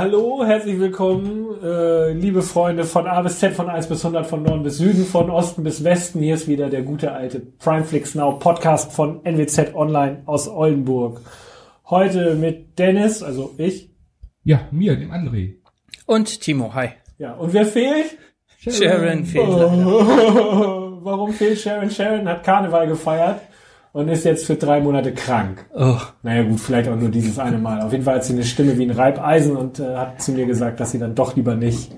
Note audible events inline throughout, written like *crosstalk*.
hallo, herzlich willkommen, äh, liebe Freunde von A bis Z, von 1 bis 100, von Norden bis Süden, von Osten bis Westen. Hier ist wieder der gute alte Primeflix Now Podcast von NWZ Online aus Oldenburg. Heute mit Dennis, also ich. Ja, mir, dem André. Und Timo, hi. Ja, und wer fehlt? Sharon fehlt Oh. *laughs* Warum fehlt Sharon? Sharon hat Karneval gefeiert und ist jetzt für drei Monate krank. Oh, Naja gut, vielleicht auch nur dieses eine Mal. Auf jeden Fall hat sie eine Stimme wie ein Reibeisen und äh, hat zu mir gesagt, dass sie dann doch lieber nicht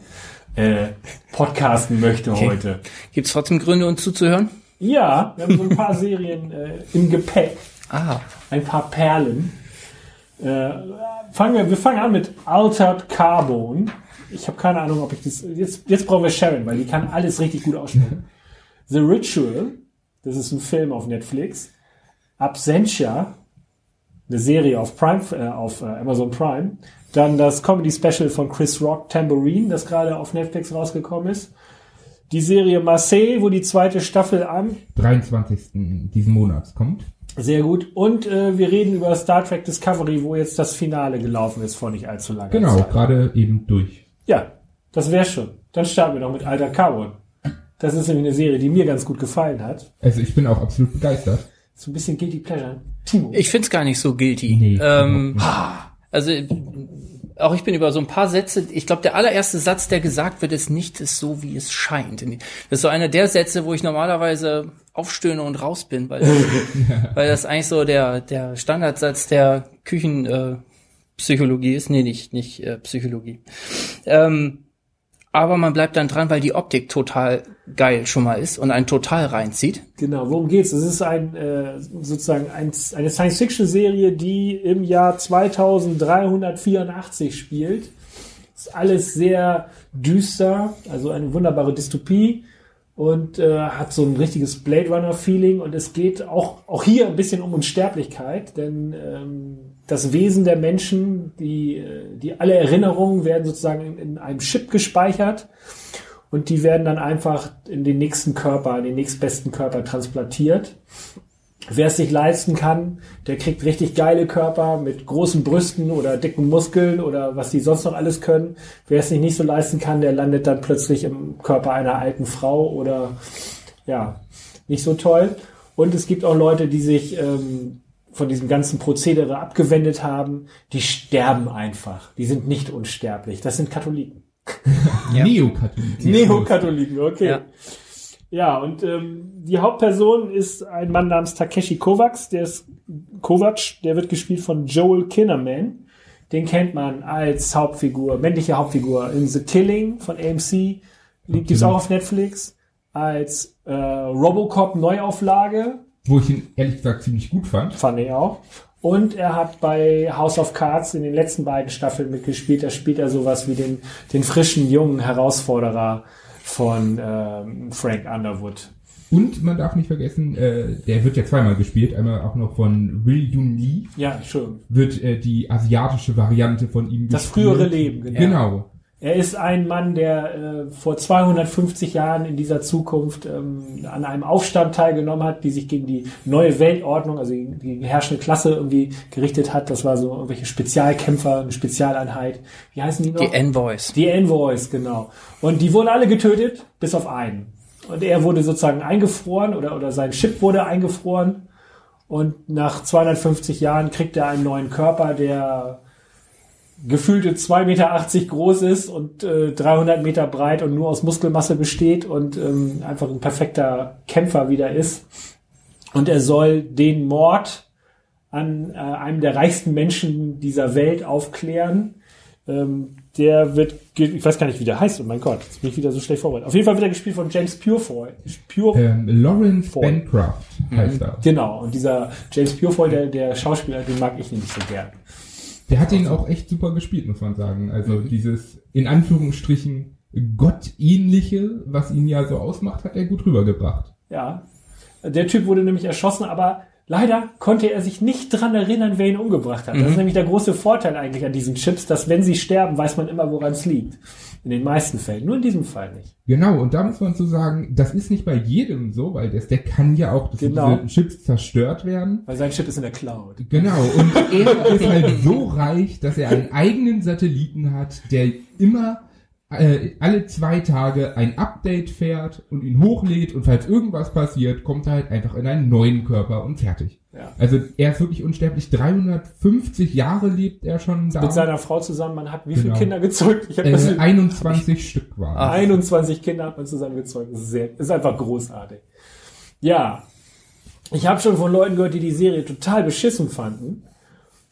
äh, podcasten möchte heute. gibt's trotzdem Gründe, uns zuzuhören? Ja, wir haben so ein paar *laughs* Serien äh, im Gepäck, Ah, ein paar Perlen. Äh, fangen wir, wir fangen an mit Altered Carbon. Ich habe keine Ahnung, ob ich das. Jetzt, jetzt brauchen wir Sharon, weil die kann alles richtig gut aussprechen. The Ritual, das ist ein Film auf Netflix. Absentia, eine Serie auf Prime, äh, auf äh, Amazon Prime. Dann das Comedy Special von Chris Rock, Tambourine, das gerade auf Netflix rausgekommen ist. Die Serie Marseille, wo die zweite Staffel an. 23. diesen Monats kommt. Sehr gut. Und äh, wir reden über Star Trek Discovery, wo jetzt das Finale gelaufen ist vor nicht allzu langer Genau, Zeit. gerade eben durch. Ja, das wäre schon. Dann starten wir doch mit Alter Carbon. Das ist nämlich eine Serie, die mir ganz gut gefallen hat. Also ich bin auch absolut begeistert. So ein bisschen Guilty Pleasure. Timo. ich find's gar nicht so guilty. Nee, ähm, also auch ich bin über so ein paar Sätze, ich glaube, der allererste Satz, der gesagt wird, ist nicht ist so, wie es scheint. Das ist so einer der Sätze, wo ich normalerweise aufstöhne und raus bin, weil, *laughs* weil das eigentlich so der, der Standardsatz der Küchenpsychologie äh, Psychologie ist. Nee, nicht, nicht äh, Psychologie. Ähm, aber man bleibt dann dran, weil die Optik total geil schon mal ist und einen total reinzieht. Genau, worum geht's? Es ist ein äh, sozusagen ein, eine Science-Fiction-Serie, die im Jahr 2384 spielt. Ist alles sehr düster, also eine wunderbare Dystopie und äh, hat so ein richtiges Blade Runner-Feeling und es geht auch auch hier ein bisschen um Unsterblichkeit, denn ähm, das Wesen der Menschen, die äh, die alle Erinnerungen werden sozusagen in, in einem Chip gespeichert und die werden dann einfach in den nächsten Körper, in den nächstbesten Körper transplantiert. Wer es sich leisten kann, der kriegt richtig geile Körper mit großen Brüsten oder dicken Muskeln oder was die sonst noch alles können. Wer es sich nicht so leisten kann, der landet dann plötzlich im Körper einer alten Frau oder ja, nicht so toll. Und es gibt auch Leute, die sich ähm, von diesem ganzen Prozedere abgewendet haben, die sterben einfach. Die sind nicht unsterblich. Das sind Katholiken. *laughs* Ja. Neokatholiken. Neokatholiken, okay. Ja, Ja. und ähm, die Hauptperson ist ein Mann namens Takeshi Kovacs, der ist Kovac, der wird gespielt von Joel Kinnaman. Den kennt man als Hauptfigur, männliche Hauptfigur in The Killing von AMC. Gibt es auch auf Netflix. Als äh, Robocop Neuauflage, Wo ich ihn ehrlich gesagt ziemlich gut fand. fand ich auch. Und er hat bei House of Cards in den letzten beiden Staffeln mitgespielt. Da spielt er sowas wie den, den frischen, jungen Herausforderer von ähm, Frank Underwood. Und man darf nicht vergessen, äh, der wird ja zweimal gespielt. Einmal auch noch von Will Yun Lee. Ja, schön. Wird äh, die asiatische Variante von ihm Das gespielt. frühere Leben, genau. Genau. Er ist ein Mann, der äh, vor 250 Jahren in dieser Zukunft ähm, an einem Aufstand teilgenommen hat, die sich gegen die neue Weltordnung, also gegen die herrschende Klasse irgendwie gerichtet hat. Das war so irgendwelche Spezialkämpfer, eine Spezialeinheit. Wie heißen die noch? Die Envoys. Die Envoys, genau. Und die wurden alle getötet, bis auf einen. Und er wurde sozusagen eingefroren oder, oder sein Chip wurde eingefroren. Und nach 250 Jahren kriegt er einen neuen Körper, der gefühlte 2,80 Meter groß ist und äh, 300 Meter breit und nur aus Muskelmasse besteht und ähm, einfach ein perfekter Kämpfer wieder ist. Und er soll den Mord an äh, einem der reichsten Menschen dieser Welt aufklären. Ähm, der wird, ich weiß gar nicht, wie der heißt, oh mein Gott, jetzt bin ich wieder so schlecht vorbereitet. Auf jeden Fall wird er gespielt von James Purefoy. Pure, Ähm, Lawrence Voll. Bancroft heißt er. Genau, und dieser James Purefoy, der, der Schauspieler, den mag ich nämlich so gern. Der hat ihn auch echt super gespielt, muss man sagen. Also dieses in Anführungsstrichen Gottähnliche, was ihn ja so ausmacht, hat er gut rübergebracht. Ja. Der Typ wurde nämlich erschossen, aber Leider konnte er sich nicht dran erinnern, wer ihn umgebracht hat. Das ist nämlich der große Vorteil eigentlich an diesen Chips, dass wenn sie sterben, weiß man immer, woran es liegt. In den meisten Fällen. Nur in diesem Fall nicht. Genau, und da muss man so sagen, das ist nicht bei jedem so, weil das, der kann ja auch, dass Genau. diese Chips zerstört werden. Weil sein Chip ist in der Cloud. Genau, und *laughs* er ist halt so reich, dass er einen eigenen Satelliten hat, der immer äh, alle zwei Tage ein Update fährt und ihn hochlädt und falls irgendwas passiert, kommt er halt einfach in einen neuen Körper und fertig. Ja. Also er ist wirklich unsterblich. 350 Jahre lebt er schon da. Mit seiner Frau zusammen, man hat wie viele Genau. Kinder gezeugt? Ich hab das äh, 21 Stück waren. Ah. 21 Kinder hat man zusammen gezeugt. Das ist, sehr, ist einfach großartig. Ja. Ich habe schon von Leuten gehört, die die Serie total beschissen fanden.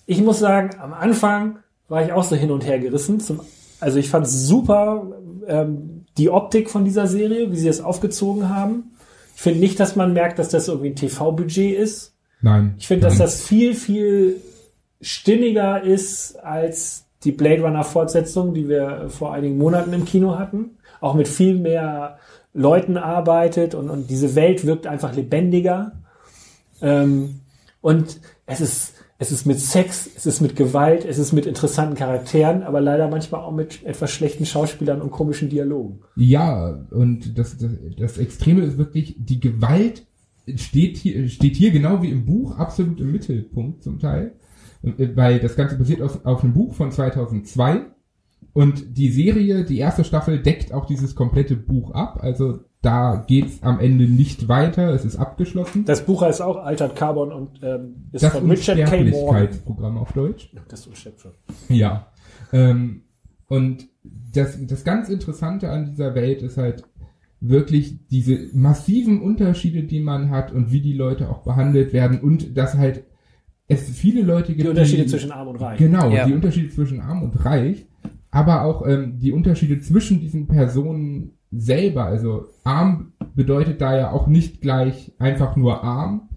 Ich muss sagen, am Anfang war ich auch so hin und her gerissen. Zum, also ich fand super ähm, die Optik von dieser Serie, wie sie es aufgezogen haben. Ich finde nicht, dass man merkt, dass das irgendwie ein TV-Budget ist. Nein. Ich finde, dass das viel, viel stimmiger ist als die Blade Runner Fortsetzung, die wir vor einigen Monaten im Kino hatten. Auch mit viel mehr Leuten arbeitet und, und diese Welt wirkt einfach lebendiger. Ähm, und es ist, es ist mit Sex, es ist mit Gewalt, es ist mit interessanten Charakteren, aber leider manchmal auch mit etwas schlechten Schauspielern und komischen Dialogen. Ja, und das, das, das Extreme ist wirklich, die Gewalt steht hier, steht hier genau wie im Buch absolut im Mittelpunkt zum Teil, Äh, weil das Ganze basiert auf, auf einem Buch von 2002 und die Serie, die erste Staffel deckt auch dieses komplette Buch ab, also da geht's am Ende nicht weiter, es ist abgeschlossen. Das Buch heißt auch Altered Carbon und ähm, ist Das von Richard K. Morgan. Unsterblichkeitsprogramm auf Deutsch. Das schon. Ja. Ähm, und das, das ganz Interessante an dieser Welt ist halt wirklich diese massiven Unterschiede, die man hat und wie die Leute auch behandelt werden und dass halt es viele Leute gibt. Die Unterschiede zwischen Arm und Reich. Genau, Ja. die Unterschiede zwischen arm und reich, aber auch ähm, die Unterschiede zwischen diesen Personen selber. Also arm bedeutet da ja auch nicht gleich einfach nur arm,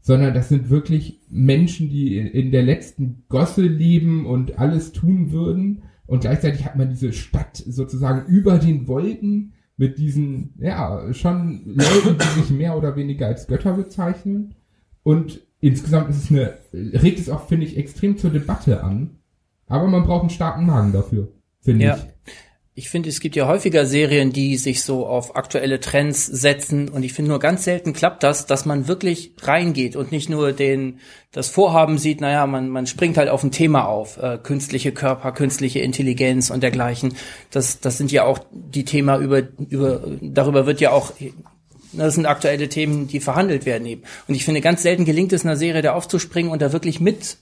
sondern das sind wirklich Menschen, die in- in der letzten Gosse leben und alles tun würden. Und gleichzeitig hat man diese Stadt sozusagen über den Wolken mit diesen, ja, schon Leuten, die sich mehr oder weniger als Götter bezeichnen. Und insgesamt ist es eine, regt es auch, finde ich, extrem zur Debatte an. Aber man braucht einen starken Magen dafür, finde Ja. ich. Ich finde, es gibt ja häufiger Serien, die sich so auf aktuelle Trends setzen und ich finde nur ganz selten klappt das, dass man wirklich reingeht und nicht nur den das Vorhaben sieht, naja, man man springt halt auf ein Thema auf, äh, künstliche Körper, künstliche Intelligenz und dergleichen. Das das sind ja auch die Thema über über darüber wird ja auch das sind aktuelle Themen, die verhandelt werden eben. Und ich finde, ganz selten gelingt es einer Serie, da aufzuspringen und da wirklich mit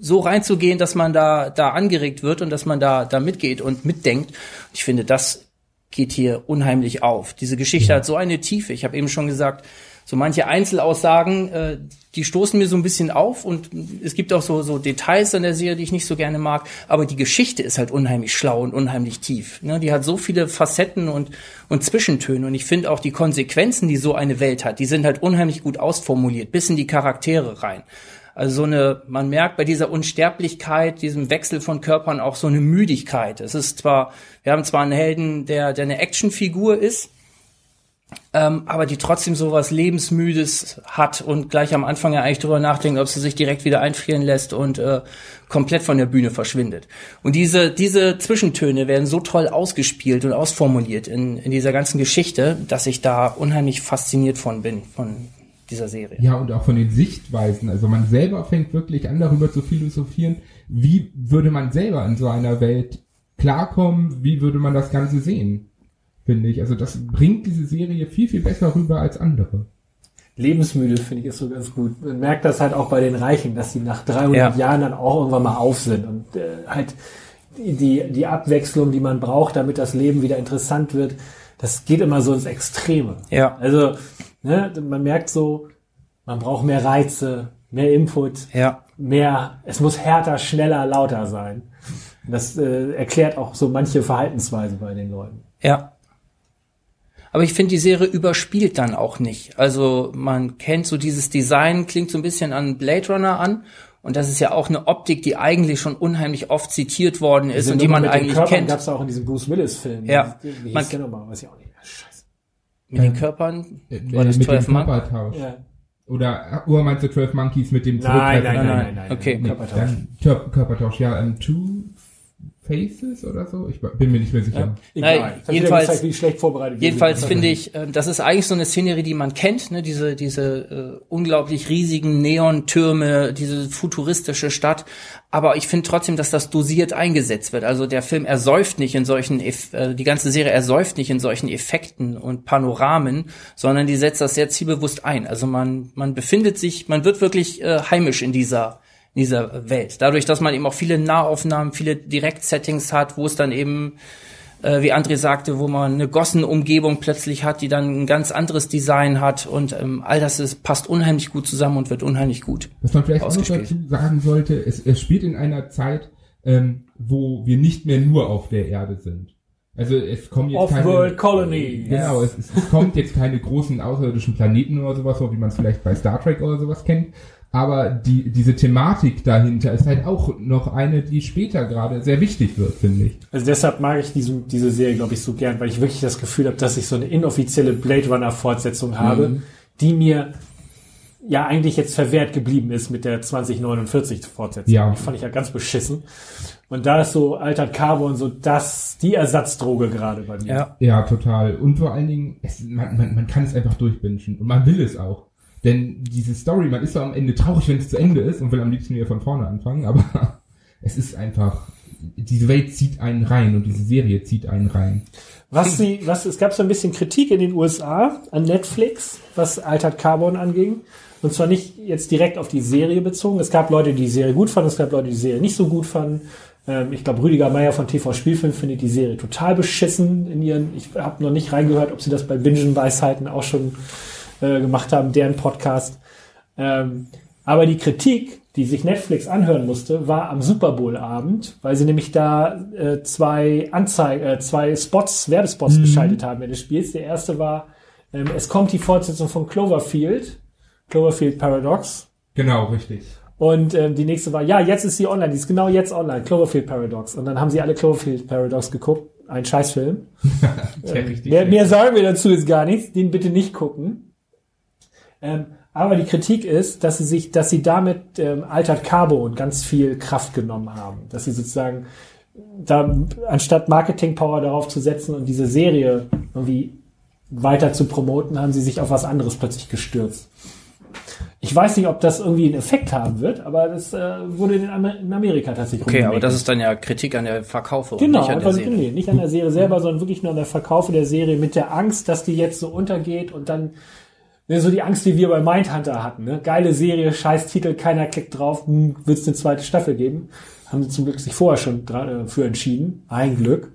so reinzugehen, dass man da, da angeregt wird und dass man da, da mitgeht und mitdenkt. Ich finde, das geht hier unheimlich auf. Diese Geschichte hat so eine Tiefe. Ich habe eben schon gesagt, so manche Einzelaussagen, äh, die stoßen mir so ein bisschen auf und es gibt auch so, so Details an der Serie, die ich nicht so gerne mag, aber die Geschichte ist halt unheimlich schlau und unheimlich tief. Ne? Die hat so viele Facetten und, und Zwischentöne und ich finde auch die Konsequenzen, die so eine Welt hat, die sind halt unheimlich gut ausformuliert, bis in die Charaktere rein. Also so eine, man merkt bei dieser Unsterblichkeit, diesem Wechsel von Körpern auch so eine Müdigkeit. Es ist zwar, wir haben zwar einen Helden, der, der eine Actionfigur ist, ähm, aber die trotzdem so was Lebensmüdes hat und gleich am Anfang ja eigentlich drüber nachdenkt, ob sie sich direkt wieder einfrieren lässt und äh, komplett von der Bühne verschwindet. Und diese, diese Zwischentöne werden so toll ausgespielt und ausformuliert in, in dieser ganzen Geschichte, dass ich da unheimlich fasziniert von bin, von dieser Serie. Ja, und auch von den Sichtweisen. Also man selber fängt wirklich an, darüber zu philosophieren, wie würde man selber in so einer Welt klarkommen, wie würde man das Ganze sehen, finde ich. Also das bringt diese Serie viel, viel besser rüber als andere. Lebensmüde finde ich ist so ganz gut. Man merkt das halt auch bei den Reichen, dass sie nach 300 Ja. Jahren dann auch irgendwann mal auf sind und äh, halt die, die Abwechslung, die man braucht, damit das Leben wieder interessant wird, das geht immer so ins Extreme. Ja. Also, ne, man merkt so, man braucht mehr Reize, mehr Input, Ja. mehr, es muss härter, schneller, lauter sein. Das äh, erklärt auch so manche Verhaltensweise bei den Leuten. Ja. Aber ich finde, die Serie überspielt dann auch nicht. Also man kennt so dieses Design, klingt so ein bisschen an Blade Runner an. Und das ist ja auch eine Optik, die eigentlich schon unheimlich oft zitiert worden ist und die man eigentlich kennt. Gab es auch in diesem Bruce Willis-Film. Ja. Wie Man- der nochmal? Weiß ich auch nicht. Scheiße. Mit den Körpern. Äh, War das mit dem 12 Mann? Körpertausch. Ja. Oder uh, meinst du 12 Monkeys mit dem Nein, nein, nein, nein, nein, nein. Okay. Körpertausch. Körpertausch, ja, ähm, Two Faces oder so? Ich bin mir nicht mehr sicher. Egal. Nein, Das hat wieder jedenfalls- gezeigt, wie schlecht vorbereitet wir Jedenfalls sind. finde ich, äh, das ist eigentlich so eine Szenerie, die man kennt, ne? diese, diese äh, unglaublich riesigen Neontürme, diese futuristische Stadt. Aber ich finde trotzdem, dass das dosiert eingesetzt wird. Also der Film ersäuft nicht in solchen, Eff äh, die ganze Serie ersäuft nicht in solchen Effekten und Panoramen, sondern die setzt das sehr zielbewusst ein. Also man, man befindet sich, man wird wirklich äh, heimisch in dieser in dieser Welt. Dadurch, dass man eben auch viele Nahaufnahmen, viele Direktsettings hat, wo es dann eben äh, wie André sagte, wo man eine Gossenumgebung plötzlich hat, die dann ein ganz anderes Design hat und ähm, all das ist, passt unheimlich gut zusammen und wird unheimlich gut. Was man vielleicht auch noch dazu sagen sollte, es, es spielt in einer Zeit, ähm, wo wir nicht mehr nur auf der Erde sind. Also es kommen jetzt Off-World keine, Colony. Genau, es, es, es kommt jetzt keine großen außerirdischen Planeten oder sowas, so wie man es vielleicht bei Star Trek oder sowas kennt. Aber die, diese Thematik dahinter ist halt auch noch eine, die später gerade sehr wichtig wird, finde ich. Also deshalb mag ich diese, diese Serie, glaube ich, so gern, weil ich wirklich das Gefühl habe, dass ich so eine inoffizielle Blade Runner Fortsetzung habe, Mhm. die mir ja eigentlich jetzt verwehrt geblieben ist mit der 2049 Fortsetzung. Ja. Die fand ich ja ganz beschissen. Und da ist so Altered Carbon so das, die Ersatzdroge gerade bei mir. Ja, total. Und vor allen Dingen, es, man, man, man kann es einfach durchbingen. Und man will es auch. Denn diese Story, man ist so am Ende traurig, wenn es zu Ende ist und will am liebsten wieder von vorne anfangen, aber *laughs* es ist einfach, diese Welt zieht einen rein und diese Serie zieht einen rein. Was sie, was, es gab so ein bisschen Kritik in den USA an Netflix, was Altered Carbon anging. Und zwar nicht jetzt direkt auf die Serie bezogen. Es gab Leute, die die Serie gut fanden, es gab Leute, die die Serie nicht so gut fanden. Ähm, ich glaube, Rüdiger Meier von TV Spielfilm findet die Serie total beschissen in ihren, ich habe noch nicht reingehört, ob sie das bei Bingen Weisheiten auch schon äh, gemacht haben, deren Podcast. Ähm, aber die Kritik, die sich Netflix anhören musste, war am Super Bowl Abend, weil sie nämlich da äh, zwei Anzeigen, äh, zwei Spots, Werbespots geschaltet haben während des Spiels. Der erste war, ähm, es kommt die Fortsetzung von Cloverfield, Cloverfield Paradox. Genau, richtig. Und ähm, die nächste war, ja, jetzt ist sie online, die ist genau jetzt online, Cloverfield Paradox. Und dann haben sie alle Cloverfield Paradox geguckt, ein Scheißfilm. *laughs* Richtig Mehr, mehr sagen wir dazu ist gar nichts, den bitte nicht gucken. Ähm, aber die Kritik ist, dass sie sich, dass sie damit ähm, Altered Carbon ganz viel Kraft genommen haben. Dass sie sozusagen da anstatt Marketing Power darauf zu setzen und diese Serie irgendwie weiter zu promoten, haben sie sich auf was anderes plötzlich gestürzt. Ich weiß nicht, ob das irgendwie einen Effekt haben wird, aber das äh, wurde in, Amer in Amerika tatsächlich Okay, aber das ist dann ja Kritik an der Verkaufe und Genau, nicht an der einfach, Serie. nee, nicht an der Serie selber, sondern wirklich nur an der Verkaufe der Serie mit der Angst, dass die jetzt so untergeht und dann ne, so die Angst, die wir bei Mindhunter hatten. Ne? Geile Serie, scheiß Titel, keiner klickt drauf, hm, wird es eine zweite Staffel geben. Haben sie zum Glück sich vorher schon dra- äh, für entschieden. Ein Glück.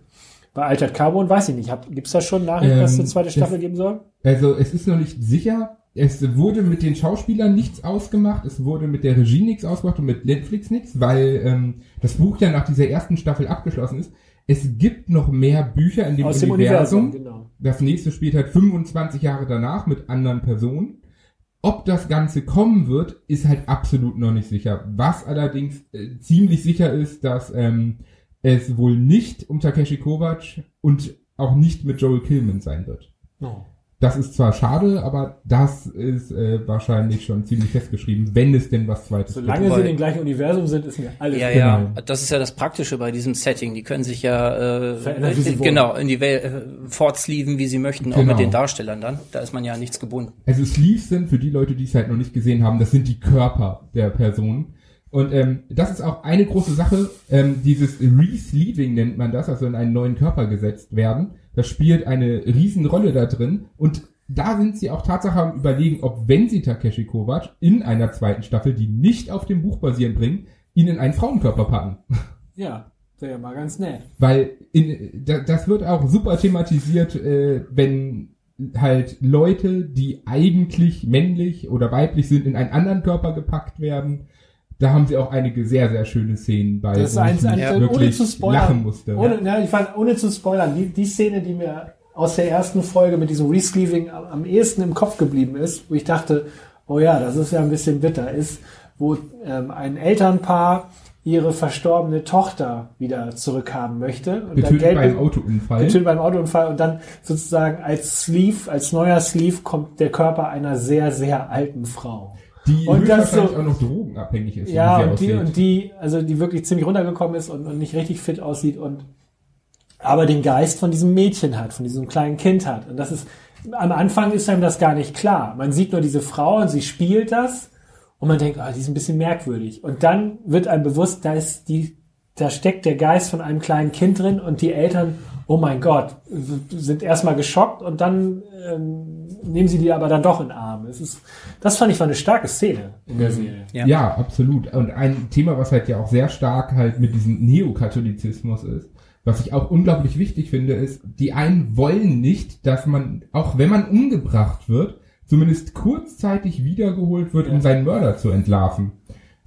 Bei Altered Carbon weiß ich nicht. Gibt es da schon Nachrichten, dass es eine Ähm, zweite das- Staffel geben soll? Also es ist noch nicht sicher. Es wurde mit den Schauspielern nichts ausgemacht, es wurde mit der Regie nichts ausgemacht und mit Netflix nichts, weil ähm, das Buch ja nach dieser ersten Staffel abgeschlossen ist. Es gibt noch mehr Bücher in dem Aus dem Universum. Universum, genau. Das nächste spielt halt 25 Jahre danach mit anderen Personen. Ob das Ganze kommen wird, ist halt absolut noch nicht sicher. Was allerdings äh, ziemlich sicher ist, dass ähm, es wohl nicht um Takeshi Kovacs und auch nicht mit Joel Kilman sein wird. No. Das ist zwar schade, aber das ist äh, wahrscheinlich schon ziemlich festgeschrieben, wenn es denn was Zweites Solange Wobei- sie im gleichen Universum sind, ist mir alles Ja, Genau. ja, das ist ja das Praktische bei diesem Setting. Die können sich ja äh, Verändern, wollen. genau in die Welt äh, fortsleeven, wie sie möchten, auch Genau. mit den Darstellern dann. Da ist man ja nichts gebunden. Also Sleeves sind, für die Leute, die es halt noch nicht gesehen haben, das sind die Körper der Personen. Und ähm, das ist auch eine große Sache, ähm, dieses Re-Sleeving nennt man das, also in einen neuen Körper gesetzt werden. Das spielt eine Riesenrolle da drin. Und da sind sie auch Tatsache am überlegen, ob wenn sie Takeshi Kovacs in einer zweiten Staffel, die nicht auf dem Buch basieren bringen, ihn in einen Frauenkörper packen. Ja, wäre ja mal ganz nett. Weil in, da, das wird auch super thematisiert, äh, wenn halt Leute, die eigentlich männlich oder weiblich sind, in einen anderen Körper gepackt werden. Da haben sie auch einige sehr, sehr schöne Szenen bei, Das ist wo eins, ich ein, ohne wirklich zu spoilern. lachen musste. Ohne, ja, ich fand, ohne zu spoilern, die, die Szene, die mir aus der ersten Folge mit diesem Resleeving am, am ehesten im Kopf geblieben ist, wo ich dachte, oh ja, das ist ja ein bisschen bitter, ist, wo ähm, ein Elternpaar ihre verstorbene Tochter wieder zurückhaben möchte. Und Getötet Geld beim be- Autounfall. Getötet beim Autounfall und dann sozusagen als Sleeve, als neuer Sleeve kommt der Körper einer sehr, sehr alten Frau. Die Und das so- auch noch drogenabhängig ist. Ja, und die, und die, also die wirklich ziemlich runtergekommen ist und, und nicht richtig fit aussieht und aber den Geist von diesem Mädchen hat, von diesem kleinen Kind hat. Und das ist, am Anfang ist einem das gar nicht klar. Man sieht nur diese Frau und sie spielt das und man denkt, ah, die ist ein bisschen merkwürdig. Und dann wird einem bewusst, da ist die, da steckt der Geist von einem kleinen Kind drin und die Eltern, oh mein Gott, sind erstmal geschockt und dann ähm, nehmen sie die aber dann doch in den Arm. Es ist, das fand ich war eine starke Szene in der Serie. Ja. Ja. absolut. Und ein Thema, was halt ja auch sehr stark halt mit diesem Neokatholizismus ist, was ich auch unglaublich wichtig finde, ist, die einen wollen nicht, dass man, auch wenn man umgebracht wird, zumindest kurzzeitig wiedergeholt wird, Ja. um seinen Mörder zu entlarven.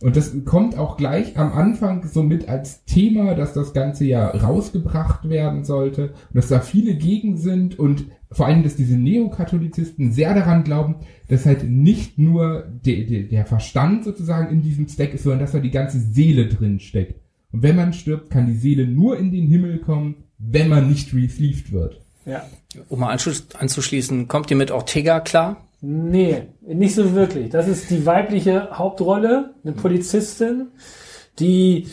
Und das kommt auch gleich am Anfang so mit als Thema, dass das Ganze ja rausgebracht werden sollte und dass da viele gegen sind und vor allem, dass diese Neokatholizisten sehr daran glauben, dass halt nicht nur de, de, der Verstand sozusagen in diesem Stack ist, sondern dass da die ganze Seele drin steckt. Und wenn man stirbt, kann die Seele nur in den Himmel kommen, wenn man nicht resleeved wird. Ja. Um mal anzuschließen, kommt ihr mit Ortega klar? Nee, nicht so wirklich. Das ist die weibliche Hauptrolle, eine Polizistin, die,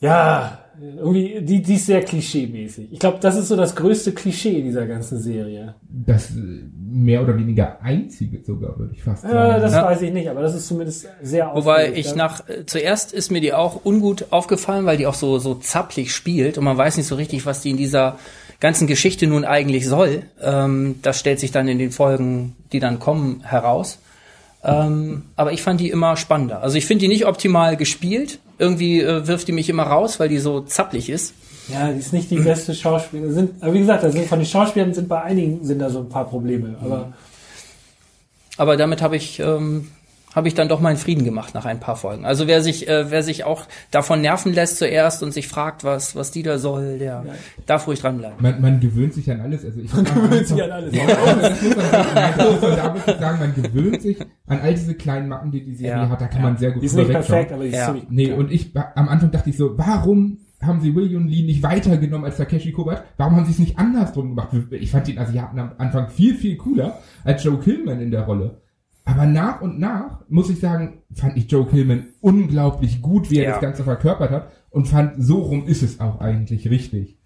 ja, irgendwie, die, die ist sehr klischee-mäßig. Ich glaube, das ist so das größte Klischee in dieser ganzen Serie. Das äh, mehr oder weniger einzige sogar, würde ich fast Äh, sagen. das Ja. weiß ich nicht, aber das ist zumindest sehr Wobei ich nach, äh, zuerst ist mir die auch ungut aufgefallen, weil die auch so, so zapplig spielt und man weiß nicht so richtig, was die in dieser ganzen Geschichte nun eigentlich soll. Ähm, das stellt sich dann in den Folgen, die dann kommen, heraus. Ähm, aber ich fand die immer spannender. Also ich finde die nicht optimal gespielt. Irgendwie äh, wirft die mich immer raus, weil die so zapplig ist. Ja, die ist nicht die beste Schauspielerin. Sind, aber wie gesagt, sind von den Schauspielern sind bei einigen sind da so ein paar Probleme. Aber Aber damit habe ich ähm, habe ich dann doch meinen Frieden gemacht nach ein paar Folgen. Also wer sich äh, wer sich auch davon nerven lässt zuerst und sich fragt, was was die da soll, der darf ruhig dranbleiben. Man, man gewöhnt sich an alles. Also ich *laughs* man gewöhnt sich an alles. Ja, das muss man, muss man da wirklich sagen, man gewöhnt sich an all diese kleinen Macken, die die Serie Ja. hat. Da kann man sehr gut die ist nicht perfekt, aber die ist Ja. ziemlich Nee, ja. und ich, am Anfang dachte ich so, warum haben sie William Lee nicht weitergenommen als Takeshi Kobat? Warum haben sie es nicht andersrum gemacht? Ich fand den Asiaten am Anfang viel, viel cooler als Joe Killman in der Rolle. Aber nach und nach, muss ich sagen, fand ich Joe Killman unglaublich gut, wie er Ja. das Ganze verkörpert hat und fand, so rum ist es auch eigentlich richtig.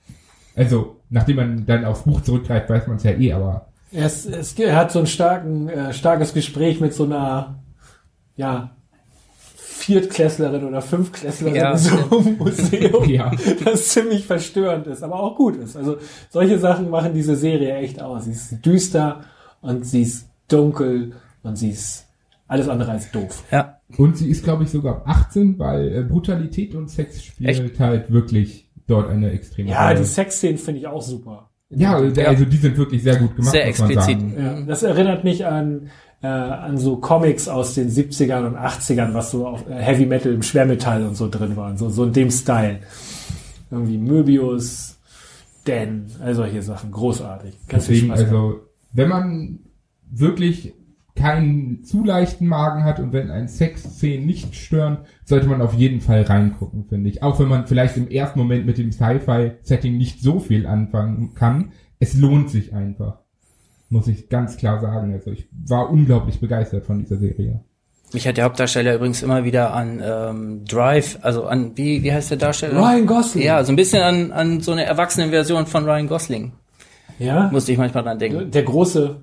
Also, nachdem man dann aufs Buch zurückgreift, weiß man es ja eh, aber Er, ist, es, er hat so ein starken, äh, starkes Gespräch mit so einer, ja, Viertklässlerin oder Fünftklässlerin Ja. in so einem *laughs* Museum, Ja. das ziemlich verstörend ist, aber auch gut ist. Also solche Sachen machen diese Serie echt aus. Sie ist düster und sie ist dunkel und sie ist alles andere als doof. Ja. Und sie ist, glaube ich, sogar ab 18, weil äh, Brutalität und Sex spielt halt wirklich dort eine extreme Ja, Rolle. die Sexszenen finde ich auch super. Ja, also die sind wirklich sehr gut gemacht, Sehr muss man explizit. sagen. Ja, das erinnert mich an, äh, an so Comics aus den 70ern und 80ern, was so auf äh, Heavy Metal im Schwermetall und so drin waren. So, so in dem Style. Irgendwie Möbius, Dan, all solche Sachen. Großartig. Ganz viel Deswegen, also, wenn man wirklich keinen zu leichten Magen hat und wenn ein Sexszenen nicht stören, sollte man auf jeden Fall reingucken, finde ich. Auch wenn man vielleicht im ersten Moment mit dem Sci-Fi-Setting nicht so viel anfangen kann, es lohnt sich einfach. Muss ich ganz klar sagen. Also ich war unglaublich begeistert von dieser Serie. Mich hat der Hauptdarsteller übrigens immer wieder an ähm, Drive, also an wie wie heißt der Darsteller? Ryan Gosling. Ja, so ein bisschen an an so eine erwachsene Version von Ryan Gosling. Ja? Musste ich manchmal dran denken. Der große,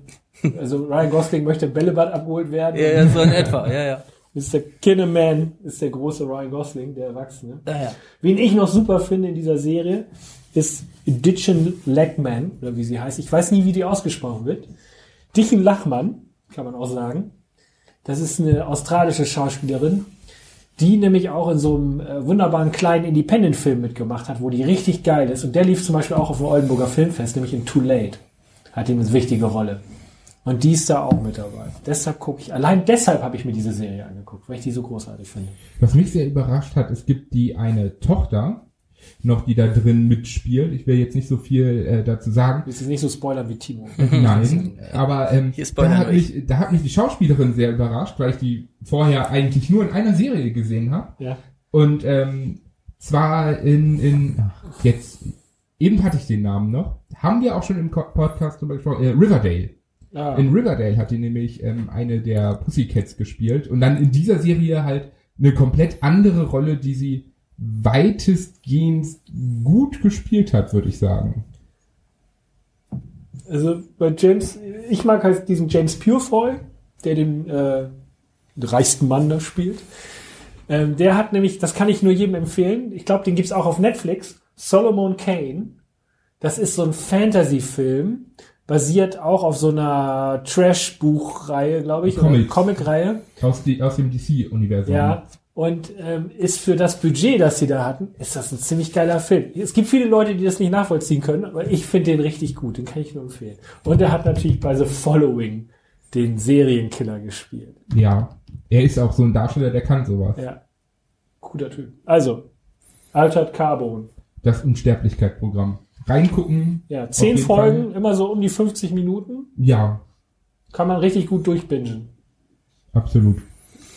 also Ryan Gosling möchte im Bällebad abgeholt werden. Ja, ja, so in etwa. Ja, ja. *laughs* Mr. Kinnaman ist der große Ryan Gosling, der Erwachsene. Ja, ja. Wen ich noch super finde in dieser Serie, ist Ditchen Lachman, oder wie sie heißt. Ich weiß nie, wie die ausgesprochen wird. Dichen Lachmann, kann man auch sagen. Das ist eine australische Schauspielerin, die nämlich auch in so einem äh, wunderbaren kleinen Independent-Film mitgemacht hat, wo die richtig geil ist. Und der lief zum Beispiel auch auf dem Oldenburger Filmfest, nämlich in Too Late. Hat ihm eine wichtige Rolle. Und die ist da auch mit dabei. Deshalb gucke ich, allein deshalb habe ich mir diese Serie angeguckt, weil ich die so großartig finde. Was mich sehr überrascht hat, es gibt die eine Tochter noch, die da drin mitspielt. Ich will jetzt nicht so viel äh, dazu sagen. Willst du nicht so spoilern wie Timo? *laughs* Nein, aber ähm, da, hat mich, da hat mich die Schauspielerin sehr überrascht, weil ich die vorher eigentlich nur in einer Serie gesehen habe. Ja. Und ähm, zwar in, in ach, jetzt, eben hatte ich den Namen noch, haben wir auch schon im Podcast drüber gesprochen, äh, Riverdale. Ah. In Riverdale hat die nämlich ähm, eine der Pussycats gespielt und dann in dieser Serie halt eine komplett andere Rolle, die sie weitestgehend gut gespielt hat, würde ich sagen. Also bei James, ich mag halt diesen James Purefoy, der den äh, reichsten Mann da spielt. Ähm, der hat nämlich, das kann ich nur jedem empfehlen, ich glaube, den gibt's auch auf Netflix, Solomon Kane. Das ist so ein Fantasy-Film, basiert auch auf so einer Trash-Buchreihe, glaube ich, oder Comics. Comic-Reihe. Aus, die, aus dem DC-Universum. Ja, und ähm, ist für das Budget, das sie da hatten, ist das ein ziemlich geiler Film. Es gibt viele Leute, die das nicht nachvollziehen können, aber ich finde den richtig gut, den kann ich nur empfehlen. Und er hat natürlich bei The Following den Serienkiller gespielt. ja. Er ist auch so ein Darsteller, der kann sowas. Ja, guter Typ. Also, Altered Carbon. Das Unsterblichkeit-Programm. Reingucken. Ja, zehn Folgen, immer so um die 50 Minuten, Ja, kann man richtig gut durchbingen. absolut.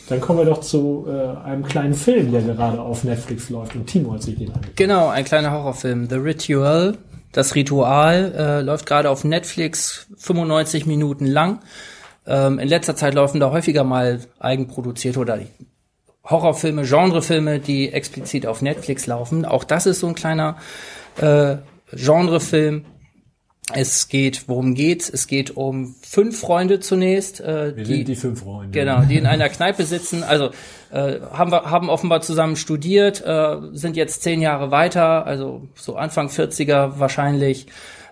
Dann kommen wir doch zu äh, einem kleinen Film, der gerade auf Netflix läuft. Und Timo hat sich den angeguckt. Genau, ein kleiner Horrorfilm. The Ritual, das Ritual, äh, läuft gerade auf Netflix, 95 Minuten lang. Ähm, in letzter Zeit laufen da häufiger mal eigenproduzierte oder Horrorfilme, Genrefilme, die explizit auf Netflix laufen. Auch das ist so ein kleiner äh, Genrefilm. Es geht, worum geht's? Es geht um fünf Freunde zunächst, äh, die, fünf Freunde. Genau, die in einer Kneipe sitzen. Also äh, haben wir haben offenbar zusammen studiert, äh, sind jetzt zehn Jahre weiter, also so Anfang 40er wahrscheinlich.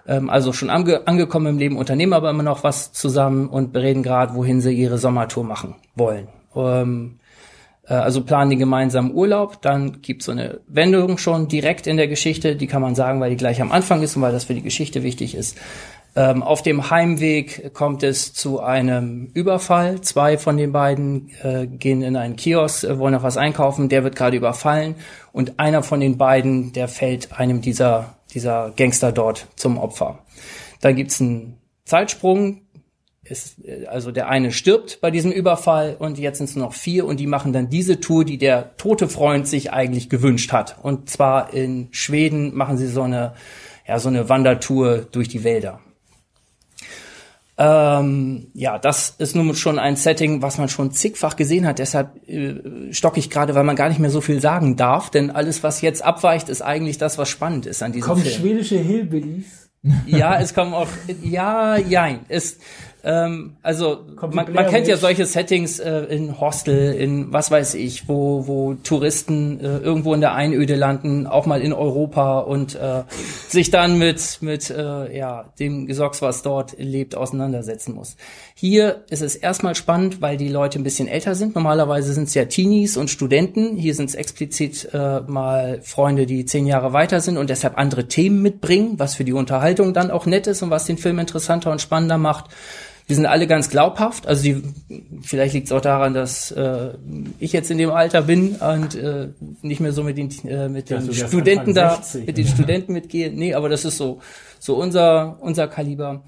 Ähm, also schon ange angekommen im Leben, unternehmen aber immer noch was zusammen und bereden gerade, wohin sie ihre Sommertour machen wollen. Ähm, äh, also planen die gemeinsamen Urlaub. Dann gibt's so eine Wendung schon direkt in der Geschichte, die kann man sagen, weil die gleich am Anfang ist und weil das für die Geschichte wichtig ist. Ähm, auf dem Heimweg kommt es zu einem Überfall. Zwei von den beiden äh, gehen in einen Kiosk, äh, wollen noch was einkaufen. Der wird gerade überfallen und einer von den beiden, der fällt einem dieser dieser Gangster dort zum Opfer. Dann gibt's einen Zeitsprung. Äh, also der eine stirbt bei diesem Überfall und jetzt sind es noch vier und die machen dann diese Tour, die der tote Freund sich eigentlich gewünscht hat. Und zwar in Schweden machen sie so eine, ja, so eine Wandertour durch die Wälder. Ähm, ja, das ist nun schon ein Setting, was man schon zigfach gesehen hat. Deshalb äh, stocke ich gerade, weil man gar nicht mehr so viel sagen darf. Denn alles, was jetzt abweicht, ist eigentlich das, was spannend ist an diesem Kommen Film. schwedische Hillbillies. Ja, es kommen auch, ja, jein. Es, ähm, also man, man kennt ja solche Settings äh, in Hostel, in was weiß ich, wo, wo Touristen äh, irgendwo in der Einöde landen, auch mal in Europa und äh, sich dann mit, mit äh, ja, dem Gesocks, was dort lebt, auseinandersetzen muss. Hier ist es erstmal spannend, weil die Leute ein bisschen älter sind. Normalerweise sind es ja Teenies und Studenten. Hier sind es explizit äh, mal Freunde, die zehn Jahre weiter sind und deshalb andere Themen mitbringen, was für die Unterhaltung dann auch nett ist und was den Film interessanter und spannender macht. Die sind alle ganz glaubhaft. Also die, vielleicht liegt es auch daran, dass äh, ich jetzt in dem Alter bin und äh, nicht mehr so mit den, äh, mit Ja, den wärst Studenten da, 60, mit den Studenten mitgehe. Nee, aber das ist so, so unser, unser Kaliber.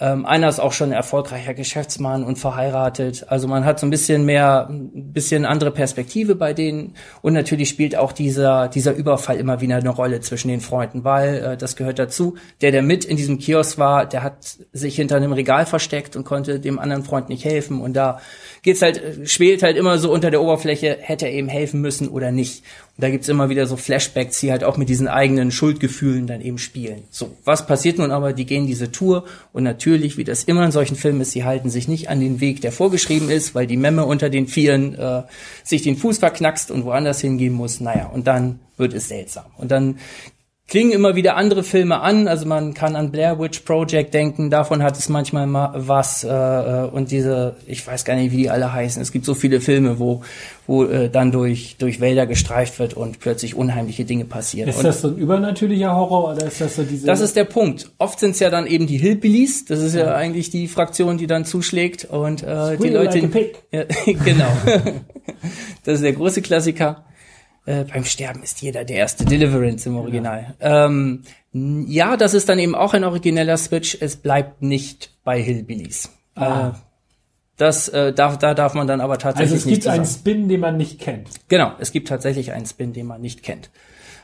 Ähm, einer ist auch schon ein erfolgreicher Geschäftsmann und verheiratet. Also man hat so ein bisschen mehr, ein bisschen andere Perspektive bei denen. Und natürlich spielt auch dieser, dieser Überfall immer wieder eine Rolle zwischen den Freunden, weil äh, das gehört dazu. Der, der mit in diesem Kiosk war, der hat sich hinter einem Regal versteckt und konnte dem anderen Freund nicht helfen. Und da geht's halt, schwelt halt immer so unter der Oberfläche, hätte er ihm helfen müssen oder nicht. Und da gibt's immer wieder so Flashbacks, die halt auch mit diesen eigenen Schuldgefühlen dann eben spielen. So, was passiert nun aber? Die gehen diese Tour und natürlich, wie das immer in solchen Filmen ist, sie halten sich nicht an den Weg, der vorgeschrieben ist, weil die Memme unter den Vieren äh, sich den Fuß verknackst und woanders hingehen muss. Naja, und dann wird es seltsam. Und dann klingen immer wieder andere Filme an. Also man kann an Blair Witch Project denken, davon hat es manchmal ma was. Äh, äh, und diese, ich weiß gar nicht, wie die alle heißen. Es gibt so viele Filme, wo, wo äh, dann durch, durch Wälder gestreift wird und plötzlich unheimliche Dinge passieren. Ist und das so ein übernatürlicher Horror oder ist das so diese... das ist der Punkt. Oft sind es ja dann eben die Hillbillies. Das ist ja, eigentlich die Fraktion, die dann zuschlägt und äh, die Squeal Leute. like. Ja, *laughs* genau. das ist der große Klassiker. Äh, beim Sterben ist jeder der erste Deliverance im Original. Ähm, n- ja, das ist dann eben auch ein origineller Switch. Es bleibt nicht bei Hillbillies. Ah. Äh, Das, äh, darf, da darf man dann aber tatsächlich Also es nicht gibt einen. Spin, den man nicht kennt. Genau, es gibt tatsächlich einen Spin, den man nicht kennt.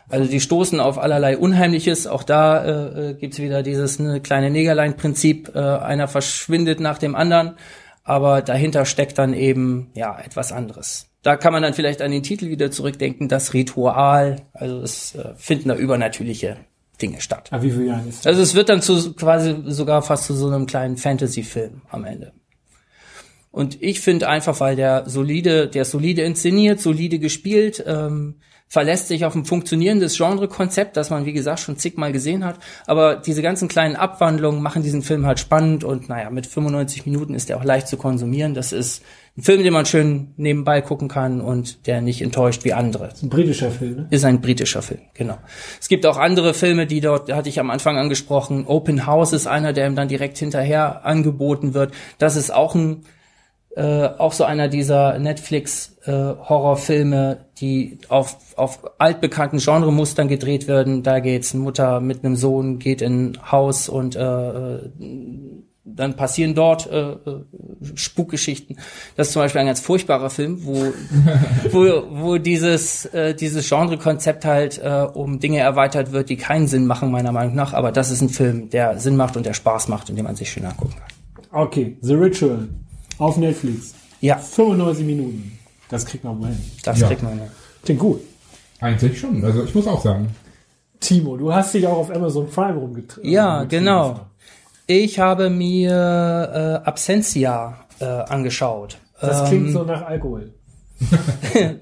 Also die stoßen auf allerlei Unheimliches. Auch da äh, äh, gibt's wieder dieses ne, kleine Negerlein-Prinzip. Äh, einer verschwindet nach dem anderen, aber dahinter steckt dann eben ja etwas anderes. Da kann man dann vielleicht an den Titel wieder zurückdenken, das Ritual. Also es äh, finden da übernatürliche Dinge statt. Aber wie Jahre ist das? Also es wird dann zu quasi sogar fast zu so einem kleinen Fantasy-Film am Ende. Und ich finde einfach, weil der solide, der solide inszeniert, solide gespielt, ähm, verlässt sich auf ein funktionierendes Genrekonzept, das man, wie gesagt, schon zigmal gesehen hat. Aber diese ganzen kleinen Abwandlungen machen diesen Film halt spannend und naja, mit 95 Minuten ist der auch leicht zu konsumieren. Das ist ein Film, den man schön nebenbei gucken kann und der nicht enttäuscht wie andere. Das ist ein britischer Film, ne? Ist ein britischer Film, genau. Es gibt auch andere Filme, die dort, hatte ich am Anfang angesprochen. Open House ist einer, der ihm dann direkt hinterher angeboten wird. Das ist auch ein, äh, auch so einer dieser Netflix äh, Horrorfilme, die auf, auf altbekannten Genremustern gedreht werden. Da geht's Mutter mit einem Sohn geht in ein Haus und äh, äh, dann passieren dort äh, äh, Spukgeschichten. Das ist zum Beispiel ein ganz furchtbarer Film, wo, *laughs* wo, wo dieses, äh, dieses Genrekonzept halt äh, um Dinge erweitert wird, die keinen Sinn machen, meiner Meinung nach. Aber das ist ein Film, der Sinn macht und der Spaß macht und den man sich schön angucken kann. Okay, The Ritual auf Netflix. Ja, 95 Minuten. Das kriegt man mal hin. das Ja. kriegt man. Ja. Klingt gut. Eigentlich schon. Also ich muss auch sagen. Timo, du hast dich auch auf Amazon Prime rumgetrieben. Ja, genau. Ich habe mir äh, Absentia äh, angeschaut. Das Ähm, klingt so nach Alkohol. *laughs*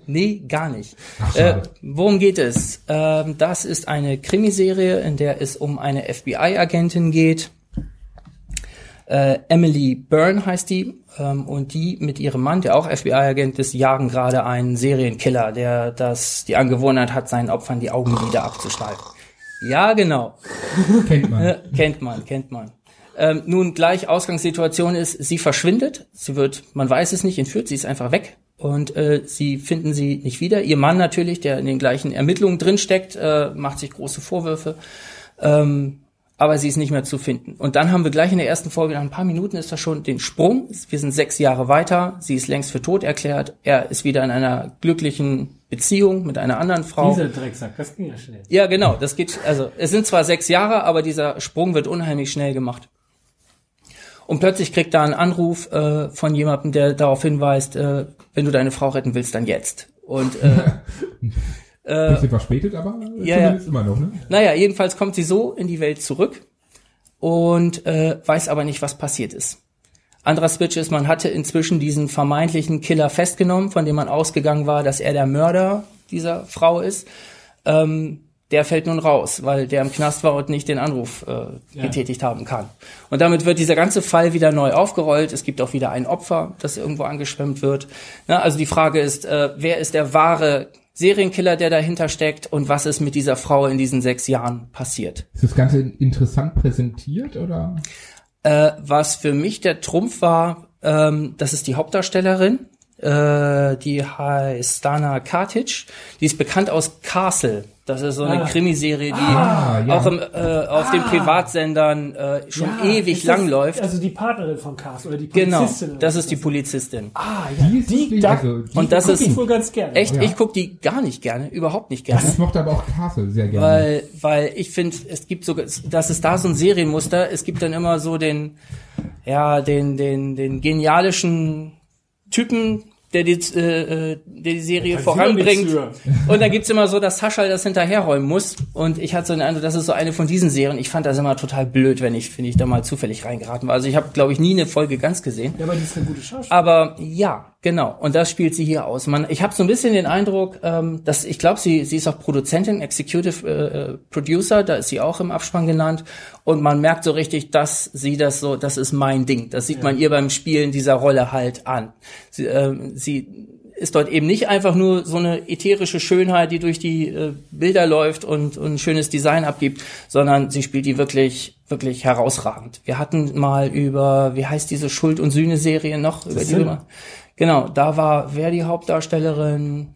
Nee, gar nicht. Ach, Äh, worum geht es? Ähm, das ist eine Krimiserie, in der es um eine FBI-Agentin geht. Äh, Emily Byrne heißt die. Ähm, und die mit ihrem Mann, der auch FBI-Agent ist, jagen gerade einen Serienkiller, der das die Angewohnheit hat, seinen Opfern die Augenlider abzuschneiden. Ja, genau. Kennt man. *laughs* Äh, kennt man, kennt man. Ähm, nun gleich Ausgangssituation ist, sie verschwindet, sie wird, man weiß es nicht, entführt, sie ist einfach weg und äh, sie finden sie nicht wieder. Ihr Mann natürlich, der in den gleichen Ermittlungen drinsteckt, äh, macht sich große Vorwürfe, ähm, aber sie ist nicht mehr zu finden. Und dann haben wir gleich in der ersten Folge, nach ein paar Minuten ist das schon den Sprung. Wir sind sechs Jahre weiter, sie ist längst für tot erklärt, er ist wieder in einer glücklichen Beziehung mit einer anderen Frau. Dieser Drecksack, das ging ja schnell. Ja, genau. Das geht, also es sind zwar sechs Jahre, aber dieser Sprung wird unheimlich schnell gemacht. Und plötzlich kriegt da einen Anruf äh, von jemandem, der darauf hinweist, äh, wenn du deine Frau retten willst, dann jetzt. Und äh, *laughs* Bisschen verspätet, aber ja, zumindest immer noch, ne? naja, jedenfalls kommt sie so in die Welt zurück und äh, weiß aber nicht, was passiert ist. Anderer Switch ist, man hatte inzwischen diesen vermeintlichen Killer festgenommen, von dem man ausgegangen war, dass er der Mörder dieser Frau ist. Ähm, der fällt nun raus, weil der im Knast war und nicht den Anruf äh, getätigt haben kann. Und damit wird dieser ganze Fall wieder neu aufgerollt. Es gibt auch wieder ein Opfer, das irgendwo angeschwemmt wird. Na, also die Frage ist, äh, wer ist der wahre Serienkiller, der dahinter steckt und was ist mit dieser Frau in diesen sechs Jahren passiert? Ist das Ganze interessant präsentiert oder? Äh, was für mich der Trumpf war, ähm, das ist die Hauptdarstellerin. Äh, die heißt Stana Katic. Die ist bekannt aus Castle. Das ist so eine Ah. Krimiserie, die Ah, ja. auch im, äh, auf den Privatsendern äh, schon Ja, ewig das- lang läuft. Also die Partnerin von Cast oder die Genau, Polizistin. oder das ist die Polizistin. Ah, ja, Die die, wirklich- da, also die Und das ist ich wohl ganz gerne. echt, Ja. ich guck die gar nicht gerne, überhaupt nicht gerne. Ich mochte aber auch Castle sehr gerne. Weil, weil ich finde, es gibt sogar, das ist da so ein Serienmuster. Es gibt dann immer so den, ja, den, den, den genialischen Typen, der die, äh, äh, der die Serie voranbringt. Und dann gibt's immer so, dass Sascha das hinterherräumen muss. Und ich hatte so den Eindruck, das ist so eine von diesen Serien. Ich fand das immer total blöd, wenn ich, wenn ich da mal zufällig reingeraten war. Also ich habe, glaube ich, nie eine Folge ganz gesehen. Ja, aber die ist eine gute Schauspielerin. Aber ja, genau. Und das spielt sie hier aus. Man, ich habe so ein bisschen den Eindruck, ähm, dass ich glaube, sie, sie ist auch Produzentin, Executive äh, äh, Producer, da ist sie auch im Abspann genannt. Und man merkt so richtig, dass sie das so, das ist mein Ding. Das sieht man ihr beim Spielen dieser Rolle halt an. Sie, ähm, sie ist dort eben nicht einfach nur so eine ätherische Schönheit, die durch die äh, Bilder läuft und, und ein schönes Design abgibt, sondern sie spielt die wirklich, wirklich herausragend. Wir hatten mal über, wie heißt diese Schuld- und Sühne-Serie noch? Über die genau, da war wer die Hauptdarstellerin?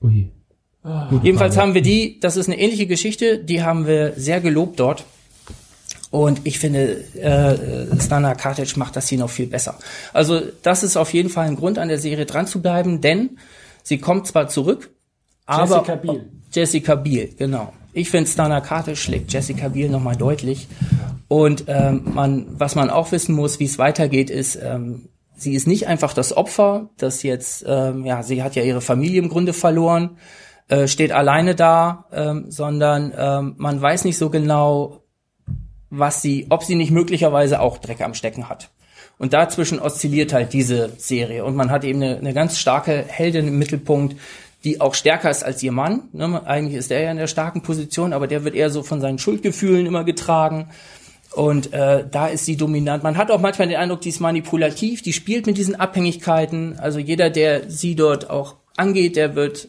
Ui. Gute Jedenfalls Frage. haben wir die, das ist eine ähnliche Geschichte, die haben wir sehr gelobt dort. Und ich finde, äh, Stana Kartic macht das hier noch viel besser. Also das ist auf jeden Fall ein Grund an der Serie dran zu bleiben, denn sie kommt zwar zurück, aber Jessica Biel. Jessica Biel, genau. Ich finde, Stana Kartic schlägt Jessica Biel nochmal deutlich. Und ähm, man, was man auch wissen muss, wie es weitergeht, ist, ähm, sie ist nicht einfach das Opfer, das jetzt, ähm, ja, sie hat ja ihre Familie im Grunde verloren, äh, steht alleine da, ähm, sondern ähm, man weiß nicht so genau, was sie, ob sie nicht möglicherweise auch Dreck am Stecken hat. Und dazwischen oszilliert halt diese Serie. Und man hat eben eine, eine ganz starke Heldin im Mittelpunkt, die auch stärker ist als ihr Mann. Ne? Eigentlich ist er ja in der starken Position, aber der wird eher so von seinen Schuldgefühlen immer getragen. Und äh, da ist sie dominant. Man hat auch manchmal den Eindruck, die ist manipulativ, die spielt mit diesen Abhängigkeiten. Also jeder, der sie dort auch angeht, der wird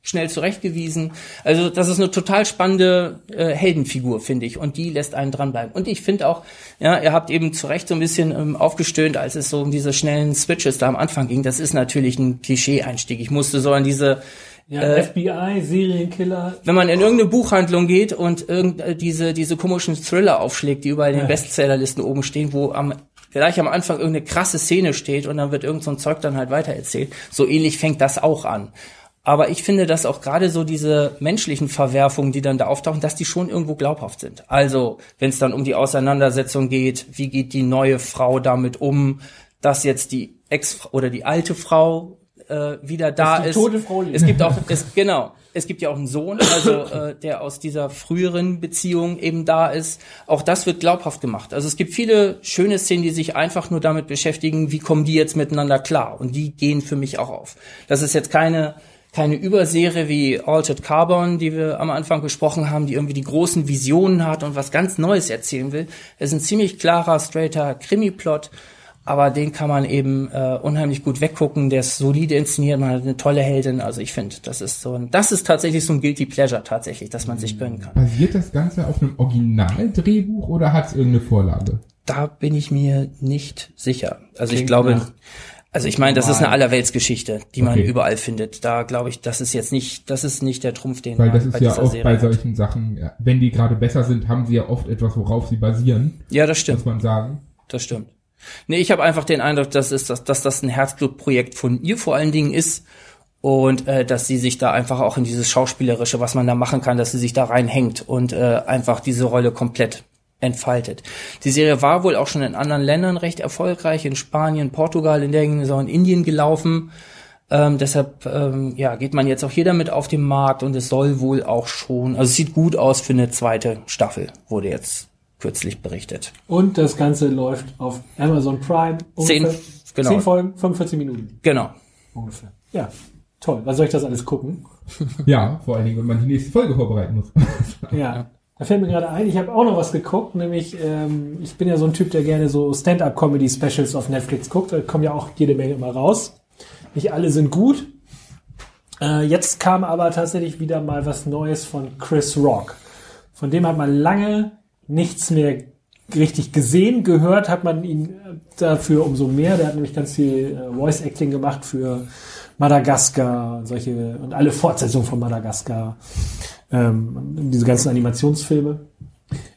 schnell zurechtgewiesen. Also das ist eine total spannende äh, Heldenfigur, finde ich. Und die lässt einen dranbleiben. Und ich finde auch, ja, ihr habt eben zu Recht so ein bisschen ähm, aufgestöhnt, als es so um diese schnellen Switches da am Anfang ging. Das ist natürlich ein Klischee-Einstieg. Ich musste so an diese Ja, Äh, FBI, Serienkiller. wenn man in irgendeine Buchhandlung geht und irgend, äh, diese, diese komischen Thriller aufschlägt, die überall in den Ja. Bestsellerlisten oben stehen, wo am, gleich am Anfang irgendeine krasse Szene steht und dann wird irgend so ein Zeug dann halt weitererzählt. So ähnlich fängt das auch an. Aber ich finde, dass auch gerade so diese menschlichen Verwerfungen, die dann da auftauchen, dass die schon irgendwo glaubhaft sind. Also, wenn es dann um die Auseinandersetzung geht, wie geht die neue Frau damit um, dass jetzt die Ex- oder die alte Frau äh, wieder da die ist. tote lebt. Es gibt auch, es, genau, es gibt ja auch einen Sohn, also äh, der aus dieser früheren Beziehung eben da ist. Auch das wird glaubhaft gemacht. Also es gibt viele schöne Szenen, die sich einfach nur damit beschäftigen, wie kommen die jetzt miteinander klar. Und die gehen für mich auch auf. Das ist jetzt keine keine Überserie wie Altered Carbon, die wir am Anfang besprochen haben, die irgendwie die großen Visionen hat und was ganz Neues erzählen will. Es ist ein ziemlich klarer, straighter Krimi-Plot, aber den kann man eben äh, unheimlich gut weggucken. Der ist solide inszeniert, man hat eine tolle Heldin. Also ich finde, das ist so ein, das ist tatsächlich so ein guilty pleasure tatsächlich, dass man sich gönnen kann. Basiert das Ganze auf einem Originaldrehbuch oder hat es irgendeine Vorlage? Da bin ich mir nicht sicher. Also ich Klingt glaube, nach- also ich meine, das ist eine Allerweltsgeschichte, die man Okay. überall findet. Da glaube ich, das ist jetzt nicht, das ist nicht der Trumpf, den Weil das ist bei ja auch Serie bei hat. solchen Sachen, ja, wenn die gerade besser sind, haben sie ja oft etwas, worauf sie basieren, Ja, das stimmt. muss man sagen. Das stimmt. Nee, ich habe einfach den Eindruck, dass, es, dass, dass das ein Herzblutprojekt von ihr vor allen Dingen ist und äh, dass sie sich da einfach auch in dieses Schauspielerische, was man da machen kann, dass sie sich da reinhängt und äh, einfach diese Rolle komplett entfaltet. Die Serie war wohl auch schon in anderen Ländern recht erfolgreich, in Spanien, Portugal, in der ist auch in Indien gelaufen. Ähm, deshalb ähm, ja, geht man jetzt auch hier damit auf den Markt und es soll wohl auch schon, also es sieht gut aus für eine zweite Staffel, wurde jetzt kürzlich berichtet. Und das Ganze läuft auf Amazon Prime. Zehn, Ungefähr genau. Zehn Folgen, 45 Minuten Genau. ungefähr. Ja, toll. Was soll ich das alles gucken? *laughs* Ja, vor allen Dingen, wenn man die nächste Folge vorbereiten muss. *laughs* Ja. Da fällt mir gerade ein, ich habe auch noch was geguckt, nämlich ähm, ich bin ja so ein Typ, der gerne so Stand-up-Comedy-Specials auf Netflix guckt. Da kommen ja auch jede Menge immer raus. Nicht alle sind gut. Äh, jetzt kam aber tatsächlich wieder mal was Neues von Chris Rock. Von dem hat man lange nichts mehr richtig gesehen. Gehört hat man ihn äh, dafür umso mehr. Der hat nämlich ganz viel äh, Voice-Acting gemacht für Madagaskar und solche und alle Fortsetzungen von Madagaskar. Ähm, diese ganzen Animationsfilme.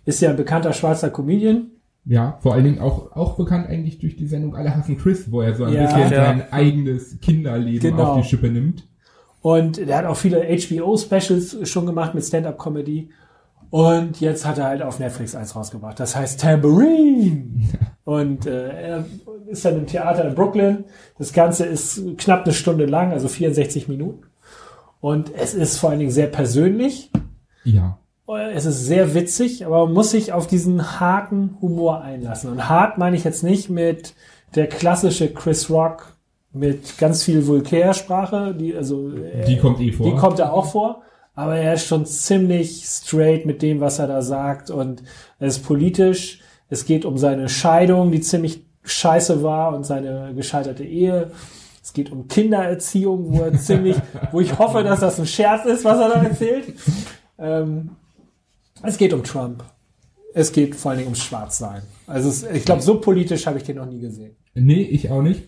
Ist ja ein bekannter schwarzer Comedian. Ja, vor allen Dingen auch, auch bekannt eigentlich durch die Sendung Alle hassen Chris, wo er so ein Ja. bisschen Ja. sein eigenes Kinderleben Genau. auf die Schippe nimmt. Und der hat auch viele HBO-Specials schon gemacht mit Stand-Up-Comedy. Und jetzt hat er halt auf Netflix eins rausgebracht. Das heißt Tambourine. *laughs* Und äh, er ist dann im Theater in Brooklyn. Das Ganze ist knapp eine Stunde lang, also 64 Minuten. Und es ist vor allen Dingen sehr persönlich. Ja. Es ist sehr witzig, aber man muss sich auf diesen harten Humor einlassen. Und hart meine ich jetzt nicht mit der klassische Chris Rock mit ganz viel Vulgärsprache, die also äh, Die kommt eh vor. die kommt da auch vor, aber er ist schon ziemlich straight mit dem, was er da sagt und er ist politisch. Es geht um seine Scheidung, die ziemlich scheiße war und seine gescheiterte Ehe. Es geht um Kindererziehung, wo er *laughs* ziemlich, wo ich hoffe, dass das ein Scherz ist, was er da erzählt. Ähm, es geht um Trump. Es geht vor allen Dingen ums Schwarzsein. Also es, ich glaube, so politisch habe ich den noch nie gesehen. Nee, ich auch nicht.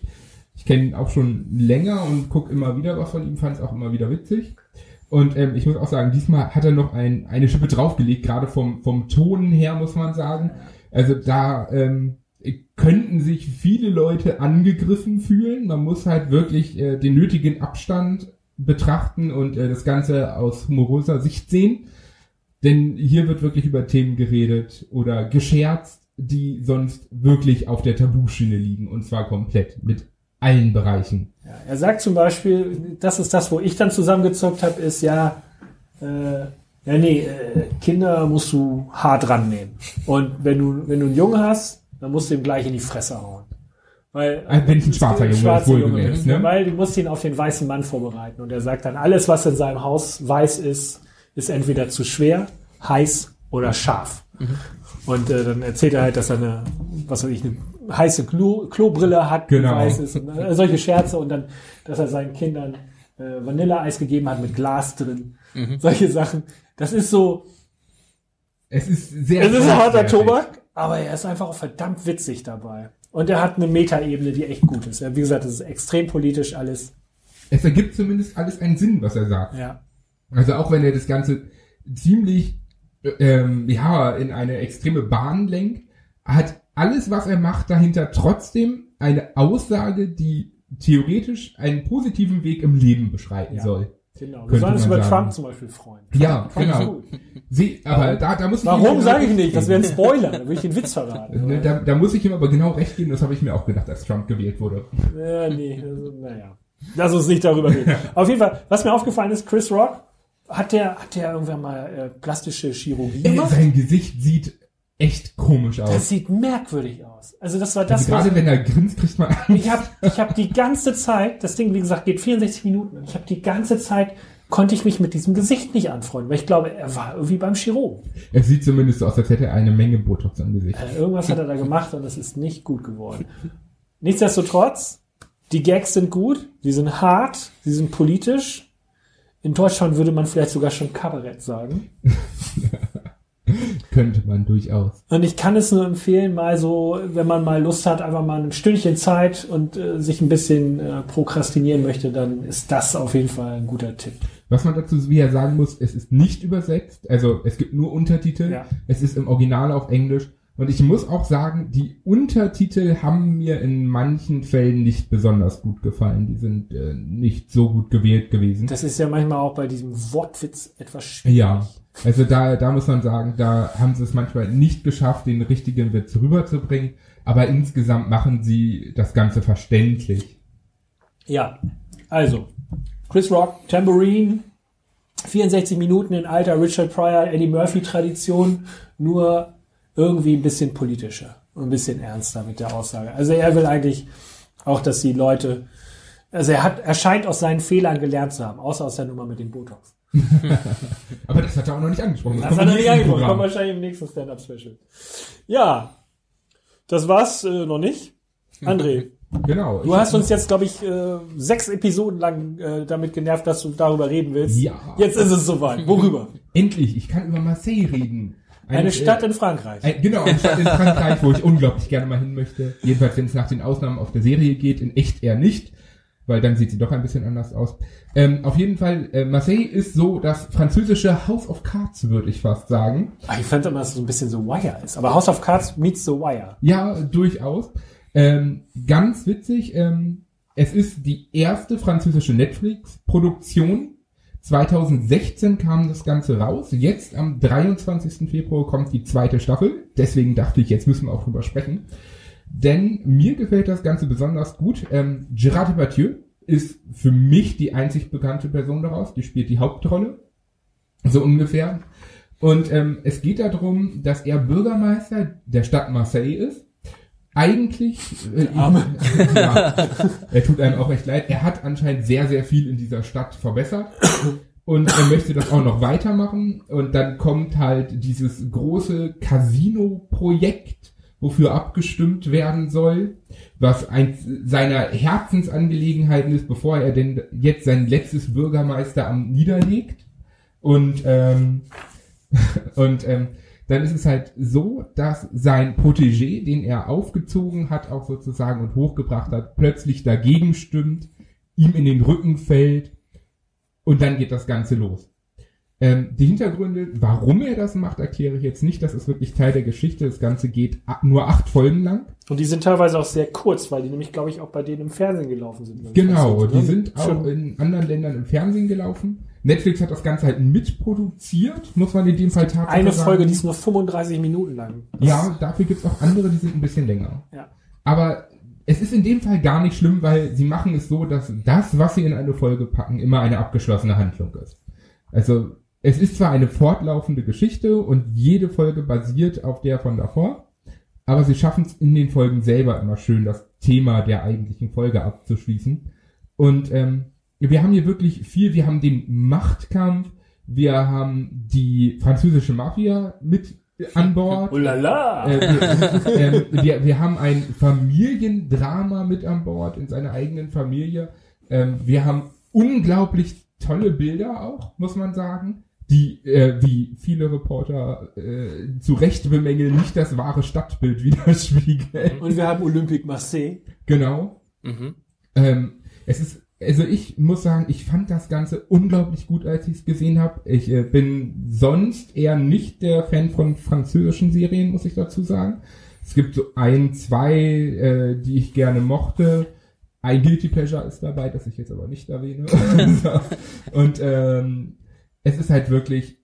Ich kenne ihn auch schon länger und gucke immer wieder was von ihm, fand es auch immer wieder witzig. Und ähm, ich muss auch sagen, diesmal hat er noch ein, eine Schippe draufgelegt, gerade vom, vom Ton her, muss man sagen. Also da ähm, könnten sich viele Leute angegriffen fühlen. Man muss halt wirklich äh, den nötigen Abstand betrachten und äh, das Ganze aus humoroser Sicht sehen. Denn hier wird wirklich über Themen geredet oder gescherzt, die sonst wirklich auf der Tabuschiene liegen. Und zwar komplett mit allen Bereichen. Ja, er sagt zum Beispiel, das ist das, wo ich dann zusammengezockt habe, ist ja, äh, ja nee, äh, Kinder musst du hart rannehmen. Und wenn du, wenn du einen Jungen hast, dann musst du ihm gleich in die Fresse hauen. Weil, wenn es ein schwarzer Junge ist, wohlgemerkt, ist, ne? Weil du musst ihn auf den weißen Mann vorbereiten. Und er sagt dann, alles, was in seinem Haus weiß ist, ist entweder zu schwer, heiß oder scharf. Und äh, dann erzählt er halt, dass er eine, was weiß ich, eine heiße Klo Klobrille hat, Genau. weiß ist. Und, äh, solche Scherze und dann, dass er seinen Kindern äh, Vanilleeis gegeben hat mit Glas drin. Solche Sachen. Das ist so, Es ist sehr. es ist ein harter. Tobak, aber er ist einfach auch verdammt witzig dabei. Und er hat eine Metaebene, die echt gut ist. Wie gesagt, das ist extrem politisch alles. Es ergibt zumindest alles einen Sinn, was er sagt. Ja. Also auch wenn er das Ganze ziemlich ähm, ja in eine extreme Bahn lenkt, hat alles, was er macht, dahinter trotzdem eine Aussage, die theoretisch einen positiven Weg im Leben beschreiten Ja. soll. Genau. Wir sollen uns über sagen. Trump zum Beispiel freuen. Ja, Trump genau. Sie, aber da, da muss ich Warum sage ich nicht? Das wäre ein Spoiler. Da würde ich den Witz verraten. *laughs* Ne, Da, da muss ich ihm aber genau recht geben, das habe ich mir auch gedacht, als Trump gewählt wurde. Ja, nee, also, naja. Lass uns nicht darüber reden. *laughs* Auf jeden Fall, was mir aufgefallen ist, Chris Rock, hat der, hat der irgendwann mal äh, plastische Chirurgie gemacht? sein Gesicht sieht echt komisch Das aus. sieht merkwürdig aus. Also das war das, Also was gerade wenn er grinst, kriegt man ich habe ich hab die ganze Zeit, das Ding, wie gesagt, geht 64 Minuten. Ich habe die ganze Zeit, konnte ich mich mit diesem Gesicht nicht anfreunden, weil ich glaube, er war irgendwie beim Chirurgen. Es sieht zumindest so aus, als hätte er eine Menge Botox am Gesicht. Äh, irgendwas hat er da gemacht und es ist nicht gut geworden. Nichtsdestotrotz, die Gags sind gut, die sind hart, sie sind politisch. In Deutschland würde man vielleicht sogar schon Kabarett sagen. *laughs* Könnte man durchaus. Und ich kann es nur empfehlen, mal so, wenn man mal Lust hat, einfach mal ein Stündchen Zeit und äh, sich ein bisschen äh, prokrastinieren möchte, dann ist das auf jeden Fall ein guter Tipp. Was man dazu wieder sagen muss, es ist nicht übersetzt, also es gibt nur Untertitel, Ja. es ist im Original auf Englisch und ich muss auch sagen, die Untertitel haben mir in manchen Fällen nicht besonders gut gefallen. Die sind äh, nicht so gut gewählt gewesen. Das ist ja manchmal auch bei diesem Wortwitz etwas schwierig. Ja, also da, da muss man sagen, da haben sie es manchmal nicht geschafft, den richtigen Witz rüberzubringen, aber insgesamt machen sie das Ganze verständlich. Ja, also, Chris Rock, Tambourine, 64 Minuten in alter Richard Pryor, Eddie Murphy Tradition, nur irgendwie ein bisschen politischer und ein bisschen ernster mit der Aussage. Also er will eigentlich auch, dass die Leute, also er hat, er scheint aus seinen Fehlern gelernt zu haben, außer aus der Nummer mit dem Botox. *laughs* Aber das hat er auch noch nicht angesprochen. Das kommt hat er nicht angesprochen, Programm. kommt wahrscheinlich im nächsten Stand-Up-Special. Ja, das war's äh, noch nicht. André, Genau. Du hast uns jetzt, glaube ich, äh, sechs Episoden lang äh, damit genervt, dass du darüber reden willst. Ja. Jetzt ist es soweit. Worüber? Endlich, ich kann über Marseille reden. Eine Stadt äh, in Frankreich. ein, Genau, eine Stadt in Frankreich, wo ich unglaublich gerne mal hin möchte. Jedenfalls, wenn es nach den Ausnahmen auf der Serie geht, in echt eher nicht, weil dann sieht sie doch ein bisschen anders aus. Ähm, auf jeden Fall, äh, Marseille ist so das französische House of Cards, würde ich fast sagen. Ah, ich fand immer, dass es so ein bisschen so Wire ist. Aber House of Cards meets The Wire. Ja, durchaus. Ähm, ganz witzig, ähm, es ist die erste französische Netflix-Produktion. 2016 kam das Ganze raus. Jetzt am 23. Februar kommt die zweite Staffel. Deswegen dachte ich, jetzt müssen wir auch drüber sprechen. Denn mir gefällt das Ganze besonders gut. Ähm, Gerard Depardieu ist für mich die einzig bekannte Person daraus. Die spielt die Hauptrolle. So ungefähr. Und ähm, es geht darum, dass er Bürgermeister der Stadt Marseille ist. Eigentlich, äh, Arme. *laughs* ja, er tut einem auch recht leid. Er hat anscheinend sehr, sehr viel in dieser Stadt verbessert und er möchte das auch noch weitermachen. Und dann kommt halt dieses große Casino-Projekt, wofür abgestimmt werden soll, was eins seiner Herzensangelegenheiten ist, bevor er denn jetzt sein letztes Bürgermeisteramt niederlegt. Und ähm, *laughs* und ähm, dann ist es halt so, dass sein Protégé, den er aufgezogen hat, auch sozusagen und hochgebracht hat, plötzlich dagegen stimmt, ihm in den Rücken fällt Und dann geht das Ganze los. Ähm, die Hintergründe, warum er das macht, erkläre ich jetzt nicht. Das ist wirklich Teil der Geschichte. Das Ganze geht nur acht Folgen lang. Und die sind teilweise auch sehr kurz, weil die nämlich, glaube ich, auch bei denen im Fernsehen gelaufen sind. Genau, die ne? sind auch Schon- in anderen Ländern im Fernsehen gelaufen. Netflix hat das Ganze halt mitproduziert, muss man in dem Fall Tatsache Eine sagen. Folge, die ist nur 35 Minuten lang. Ja, dafür gibt's auch andere, die sind ein bisschen länger. Ja. Aber es ist in dem Fall gar nicht schlimm, weil sie machen es so, dass das, was sie in eine Folge packen, immer eine abgeschlossene Handlung ist. Also es ist zwar eine fortlaufende Geschichte und jede Folge basiert auf der von davor, aber sie schaffen es in den Folgen selber immer schön, das Thema der eigentlichen Folge abzuschließen. Und ähm, wir haben hier wirklich viel, wir haben den Machtkampf, wir haben die französische Mafia mit an Bord. Oh la la! Äh, wir, *laughs* ähm, wir, wir haben ein Familiendrama mit an Bord in seiner eigenen Familie. Ähm, wir haben unglaublich tolle Bilder auch, muss man sagen, die, äh, wie viele Reporter äh, zu Recht bemängeln, nicht das wahre Stadtbild *laughs* widerspiegeln. Und wir haben Olympique Marseille. Genau. Mhm. Ähm, es ist, also ich muss sagen, ich fand das Ganze unglaublich gut, als ich es gesehen habe. Ich äh, bin sonst eher nicht der Fan von französischen Serien, muss ich dazu sagen. Es gibt so ein, zwei, äh, die ich gerne mochte. Ein Guilty Pleasure ist dabei, das ich jetzt aber nicht erwähne. *laughs* Und ähm, es ist halt wirklich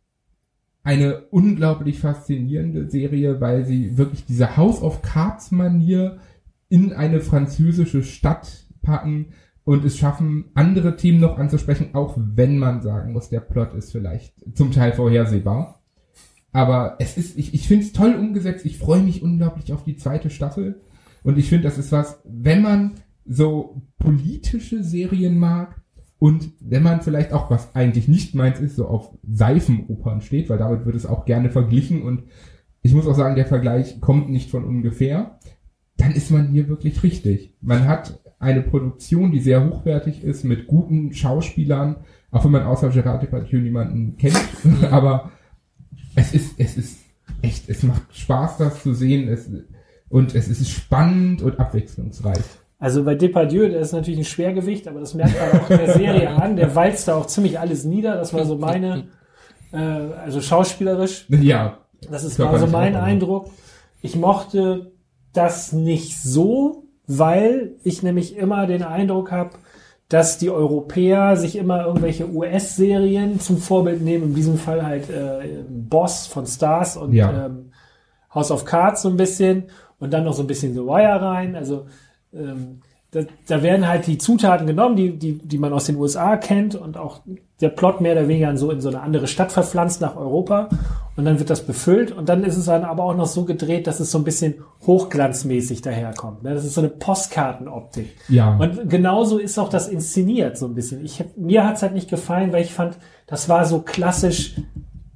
eine unglaublich faszinierende Serie, weil sie wirklich diese House of Cards Manier in eine französische Stadt packen und es schaffen, andere Themen noch anzusprechen, auch wenn man sagen muss, der Plot ist vielleicht zum Teil vorhersehbar. Aber es ist, ich, ich finde es toll umgesetzt. Ich freue mich unglaublich auf die zweite Staffel. Und ich finde, das ist was, wenn man so politische Serien mag und wenn man vielleicht auch, was eigentlich nicht meins ist, so auf Seifenopern steht, weil damit wird es auch gerne verglichen und ich muss auch sagen, der Vergleich kommt nicht von ungefähr, dann ist man hier wirklich richtig. Man hat eine Produktion, die sehr hochwertig ist, mit guten Schauspielern, auch wenn man außer Gerard Depardieu niemanden kennt, *laughs* aber es ist, es ist echt, es macht Spaß, das zu sehen, es, und es ist spannend und abwechslungsreich. Also bei Depardieu, der ist natürlich ein Schwergewicht, aber das merkt man auch in der Serie *laughs* an. Der walzt da auch ziemlich alles nieder. Das war so meine, äh, also schauspielerisch. Ja, Das ist Körperlich also mein Eindruck. Ich mochte das nicht so, weil ich nämlich immer den Eindruck habe, dass die Europäer sich immer irgendwelche US-Serien zum Vorbild nehmen. In diesem Fall halt äh, Boss von Stars und Ja. ähm, House of Cards so ein bisschen und dann noch so ein bisschen The Wire rein. Also ähm, da, da werden halt die Zutaten genommen, die, die, die man aus den USA kennt und auch der Plot mehr oder weniger so in so eine andere Stadt verpflanzt nach Europa und dann wird das befüllt und dann ist es dann aber auch noch so gedreht, dass es so ein bisschen hochglanzmäßig daherkommt. ne? Das ist so eine Postkartenoptik. Ja. Und genauso ist auch das inszeniert so ein bisschen. Ich, hab- mir hat's halt nicht gefallen, weil ich fand, das war so klassisch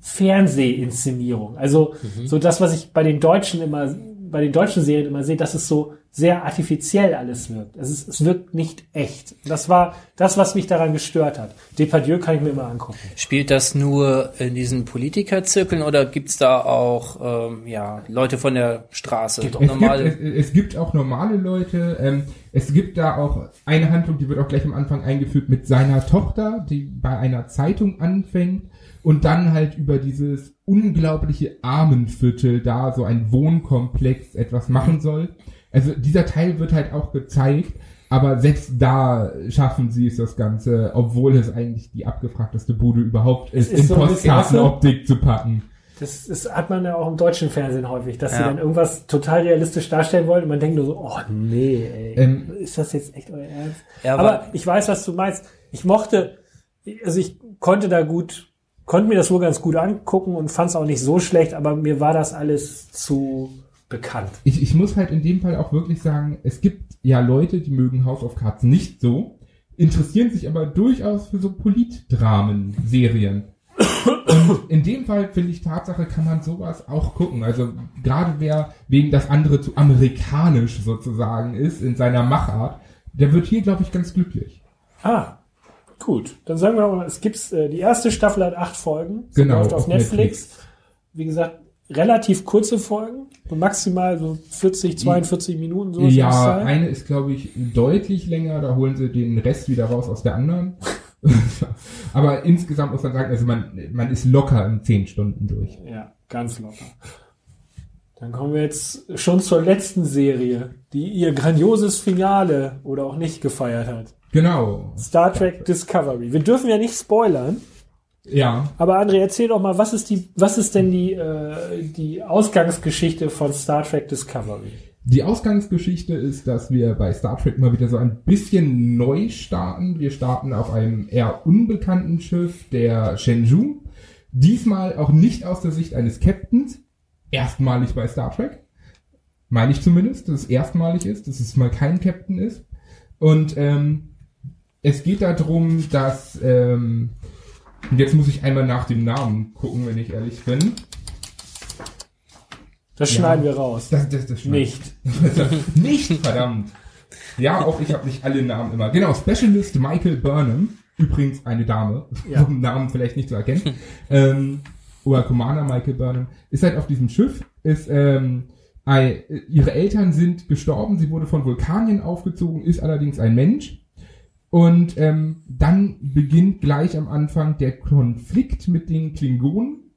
Fernsehinszenierung. Also so das, was ich bei den Deutschen immer, bei den deutschen Serien immer sehe, dass es so sehr artifiziell alles wirkt. Es, ist, es wirkt nicht echt. Das war das, was mich daran gestört hat. Depardieu kann ich mir immer angucken. Spielt das nur in diesen Politikerzirkeln oder gibt's da auch ähm, ja, Leute von der Straße? Es gibt, normale es, es gibt auch normale Leute. Ähm, es gibt da auch eine Handlung, die wird auch gleich am Anfang eingeführt mit seiner Tochter, die bei einer Zeitung anfängt und dann halt über dieses unglaubliche Armenviertel da so ein Wohnkomplex etwas machen soll. Also dieser Teil wird halt auch gezeigt, aber selbst da schaffen sie es das Ganze, obwohl es eigentlich die abgefragteste Bude überhaupt ist, ist in so Postkartenoptik zu packen. Das, das hat man ja auch im deutschen Fernsehen häufig, dass sie Ja. dann irgendwas total realistisch darstellen wollen und man denkt nur so, oh nee, ey, Ähm, ist das jetzt echt euer Ernst? Ja, aber, aber- ich weiß, was du meinst. Ich mochte, also ich konnte da gut, konnte mir das wohl ganz gut angucken und fand es auch nicht so schlecht, aber mir war das alles zu bekannt. ich, ich muss halt in dem Fall auch wirklich sagen, es gibt ja Leute, die mögen House of Cards nicht so, interessieren sich aber durchaus für so Politdramen-Serien. Und in dem Fall finde ich Tatsache, kann man sowas auch gucken. Also gerade wer wegen das andere zu amerikanisch sozusagen ist in seiner Machart, der wird hier, glaube ich, ganz glücklich. Ah, gut. Dann sagen wir mal, es gibt äh, die erste Staffel hat acht Folgen. Sie Genau, läuft auf auf Netflix. Wie gesagt, relativ kurze Folgen, so maximal so 40, 42 Minuten so. ja, eine ist, glaube ich, deutlich länger, da holen sie den Rest wieder raus aus der anderen. *laughs* Aber insgesamt muss man sagen, also man, man ist locker in zehn Stunden durch. Ja, ganz locker. Dann kommen wir jetzt schon zur letzten Serie, die ihr grandioses Finale oder auch nicht gefeiert hat. Genau. Star Trek Discovery. Wir dürfen ja nicht spoilern, Ja. aber André, erzähl doch mal, was ist die, was ist denn die, äh, die Ausgangsgeschichte von Star Trek Discovery? Die Ausgangsgeschichte ist, dass wir bei Star Trek mal wieder so ein bisschen neu starten. Wir starten auf einem eher unbekannten Schiff, der Shenzhou. Diesmal auch nicht aus der Sicht eines Captains. Erstmalig bei Star Trek. Meine ich zumindest, dass es erstmalig ist, dass es mal kein Captain ist. Und ähm, es geht darum, dass... Ähm, und jetzt muss ich einmal nach dem Namen gucken, wenn ich ehrlich bin. Das Ja. schneiden wir raus. Das, das, das Nicht. *laughs* nicht, verdammt. Ja, auch ich habe nicht alle Namen immer. Genau, Specialist Michael Burnham. Übrigens eine Dame, Ja. um Namen vielleicht nicht zu erkennen. *laughs* ähm, oder Commander Michael Burnham. Ist halt auf diesem Schiff, ist, ähm, ihre Eltern sind gestorben, sie wurde von Vulkanien aufgezogen, ist allerdings ein Mensch. Und ähm, dann beginnt gleich am Anfang der Konflikt mit den Klingonen.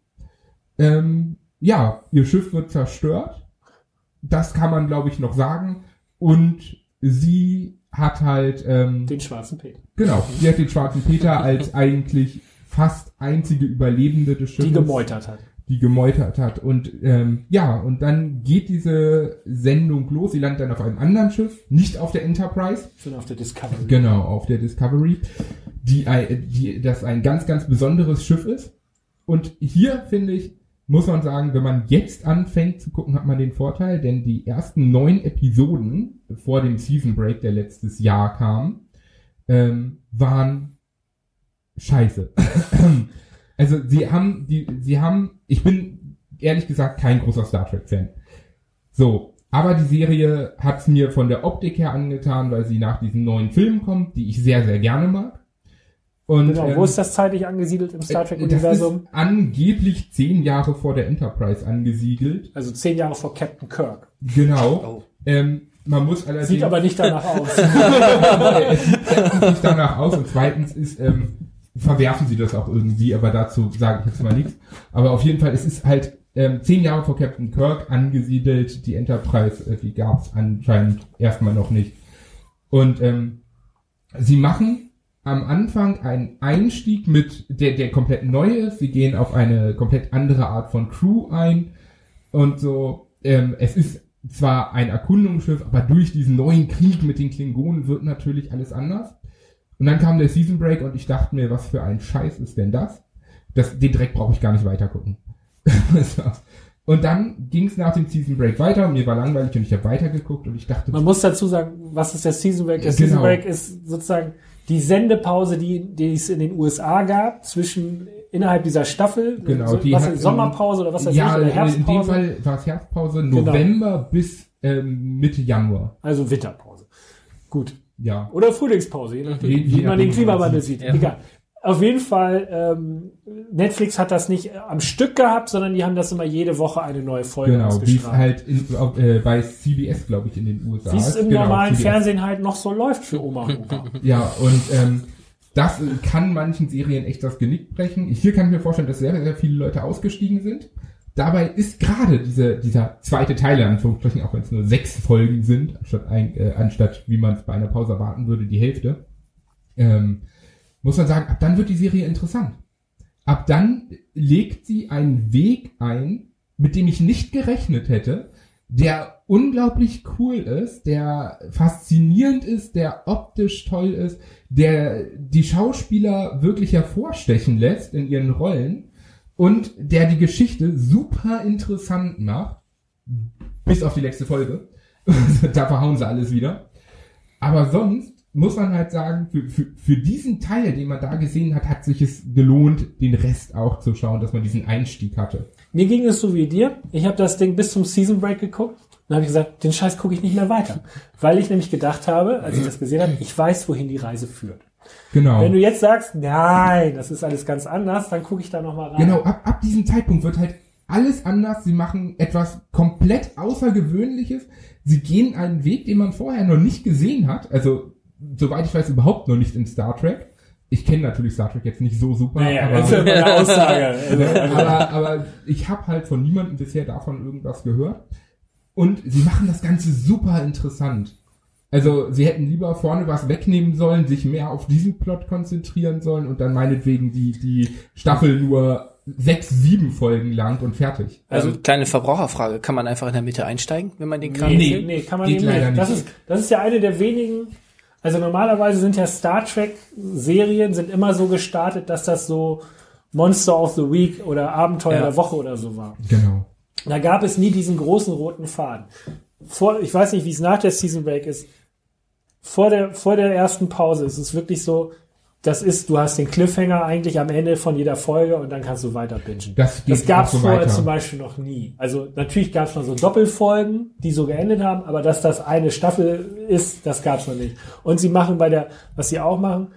Ähm, ja, ihr Schiff wird zerstört. Das kann man, glaube ich, noch sagen. Und sie hat halt, ähm, Den schwarzen Peter. genau, sie hat den schwarzen Peter als eigentlich fast einzige Überlebende des Schiffes Die gemeutert hat. Die gemeutert hat. Und ähm, ja, und dann geht diese Sendung los. Sie landet dann auf einem anderen Schiff, nicht auf der Enterprise, Sind auf der Discovery. genau, auf der Discovery, die, die das ein ganz, ganz besonderes Schiff ist. Und hier finde ich, muss man sagen, wenn man jetzt anfängt zu gucken, hat man den Vorteil, denn die ersten neun Episoden vor dem Season Break, der letztes Jahr kam, ähm, waren scheiße. *laughs* also sie haben die, sie haben, ich bin ehrlich gesagt kein großer Star Trek Fan. So, aber die Serie hat's mir von der Optik her angetan, weil sie nach diesen neuen Filmen kommt, die ich sehr, sehr gerne mag. Und Genau. ähm, Wo ist das zeitlich angesiedelt im Star das Trek-Universum? ist angeblich zehn Jahre vor der Enterprise angesiedelt. Also zehn Jahre vor Captain Kirk. Genau. Oh. Ähm, man muss allerdings Sieht aber nicht danach aus. es *laughs* sieht nicht danach aus und zweitens ist, ähm, verwerfen sie das auch irgendwie, aber dazu sage ich jetzt mal nichts. Aber auf jeden Fall, es ist halt ähm, zehn Jahre vor Captain Kirk angesiedelt, die Enterprise, äh, die gab es anscheinend erstmal noch nicht. Und ähm, sie machen am Anfang einen Einstieg mit, der, der komplett neu ist. Sie gehen auf eine komplett andere Art von Crew ein und so. Ähm, es ist zwar ein Erkundungsschiff, aber durch diesen neuen Krieg mit den Klingonen wird natürlich alles anders. Und dann kam der Season Break und ich dachte mir, was für ein Scheiß ist denn das? das den Dreck brauche ich gar nicht weiter gucken. So. *laughs* und dann ging es nach dem Season Break weiter und mir war langweilig und ich habe weitergeguckt und ich dachte, Man muss dazu sagen, was ist der Season Break? Der Genau. Season Break ist sozusagen die Sendepause, die, die es in den USA gab, zwischen innerhalb dieser Staffel. Genau, so, die was hat- Sommerpause oder was weiß ja, ich, oder in dem Herbstpause. Fall war es Herbstpause, November bis ähm, Mitte Januar. Also Winterpause. Gut. Ja. Oder Frühlingspause, je nachdem, wie je man den wie Klimawandel sieht. ja. Egal. Auf jeden Fall, ähm, Netflix hat das nicht am Stück gehabt, sondern die haben das immer jede Woche eine neue Folge Genau, wie es halt in, auf, äh, bei CBS, glaube ich, in den USA Wie es im Genau, normalen CBS. Fernsehen halt noch so läuft für Oma und Opa. *laughs* Ja, und ähm, das äh, kann manchen Serien echt das Genick brechen. Hier kann ich mir vorstellen, dass sehr, sehr viele Leute ausgestiegen sind. Dabei ist gerade diese, dieser zweite Teil, in Anführungsstrichen, auch wenn es nur sechs Folgen sind, anstatt, ein, äh, anstatt wie man es bei einer Pause erwarten würde, die Hälfte, ähm, muss man sagen, ab dann wird die Serie interessant. Ab dann legt sie einen Weg ein, mit dem ich nicht gerechnet hätte, der unglaublich cool ist, der faszinierend ist, der optisch toll ist, der die Schauspieler wirklich hervorstechen lässt in ihren Rollen und der die Geschichte super interessant macht, bis auf die letzte Folge. *laughs* da verhauen sie alles wieder. Aber sonst muss man halt sagen, für, für, für diesen Teil, den man da gesehen hat, hat sich es gelohnt, den Rest auch zu schauen, dass man diesen Einstieg hatte. Mir ging es so wie dir. Ich habe das Ding bis zum Season Break geguckt. Dann habe ich gesagt, den Scheiß gucke ich nicht mehr weiter. Weil ich nämlich gedacht habe, als ich das gesehen habe, ich weiß, wohin die Reise führt. Genau. Wenn du jetzt sagst, nein, das ist alles ganz anders, dann gucke ich da nochmal rein. Genau, ab, ab diesem Zeitpunkt wird halt alles anders. Sie machen etwas komplett Außergewöhnliches. Sie gehen einen Weg, den man vorher noch nicht gesehen hat. Also, soweit ich weiß, überhaupt noch nicht in Star Trek. ich kenne natürlich Star Trek jetzt nicht so super, Naja, aber, das ist ja eine Aussage. *laughs* Aber, aber ich habe halt von niemandem bisher davon irgendwas gehört. Und sie machen das Ganze super interessant. Also sie hätten lieber vorne was wegnehmen sollen, sich mehr auf diesen Plot konzentrieren sollen und dann meinetwegen die, die Staffel nur sechs, sieben Folgen lang und fertig. Also Ähm, kleine Verbraucherfrage, kann man einfach in der Mitte einsteigen, wenn man den Kram nee, erzählt? nee, kann man Geht eben leider nicht. Das ist, das ist ja eine der wenigen, also normalerweise sind ja Star Trek Serien sind immer so gestartet, dass das so Monster of the Week oder Abenteuer Ja. der Woche oder so war. Genau. Da gab es nie diesen großen roten Faden. Vor, ich weiß nicht, wie es nach der Season Break ist. Vor der, vor der ersten Pause ist es wirklich so, das ist, du hast den Cliffhanger eigentlich am Ende von jeder Folge und dann kannst du weiter bingen. Das Das gab es so vorher weiter. zum Beispiel noch nie. Also natürlich gab es mal so Doppelfolgen, die so geendet haben, aber dass das eine Staffel ist, das gab es noch nicht. Und sie machen bei der, was sie auch machen,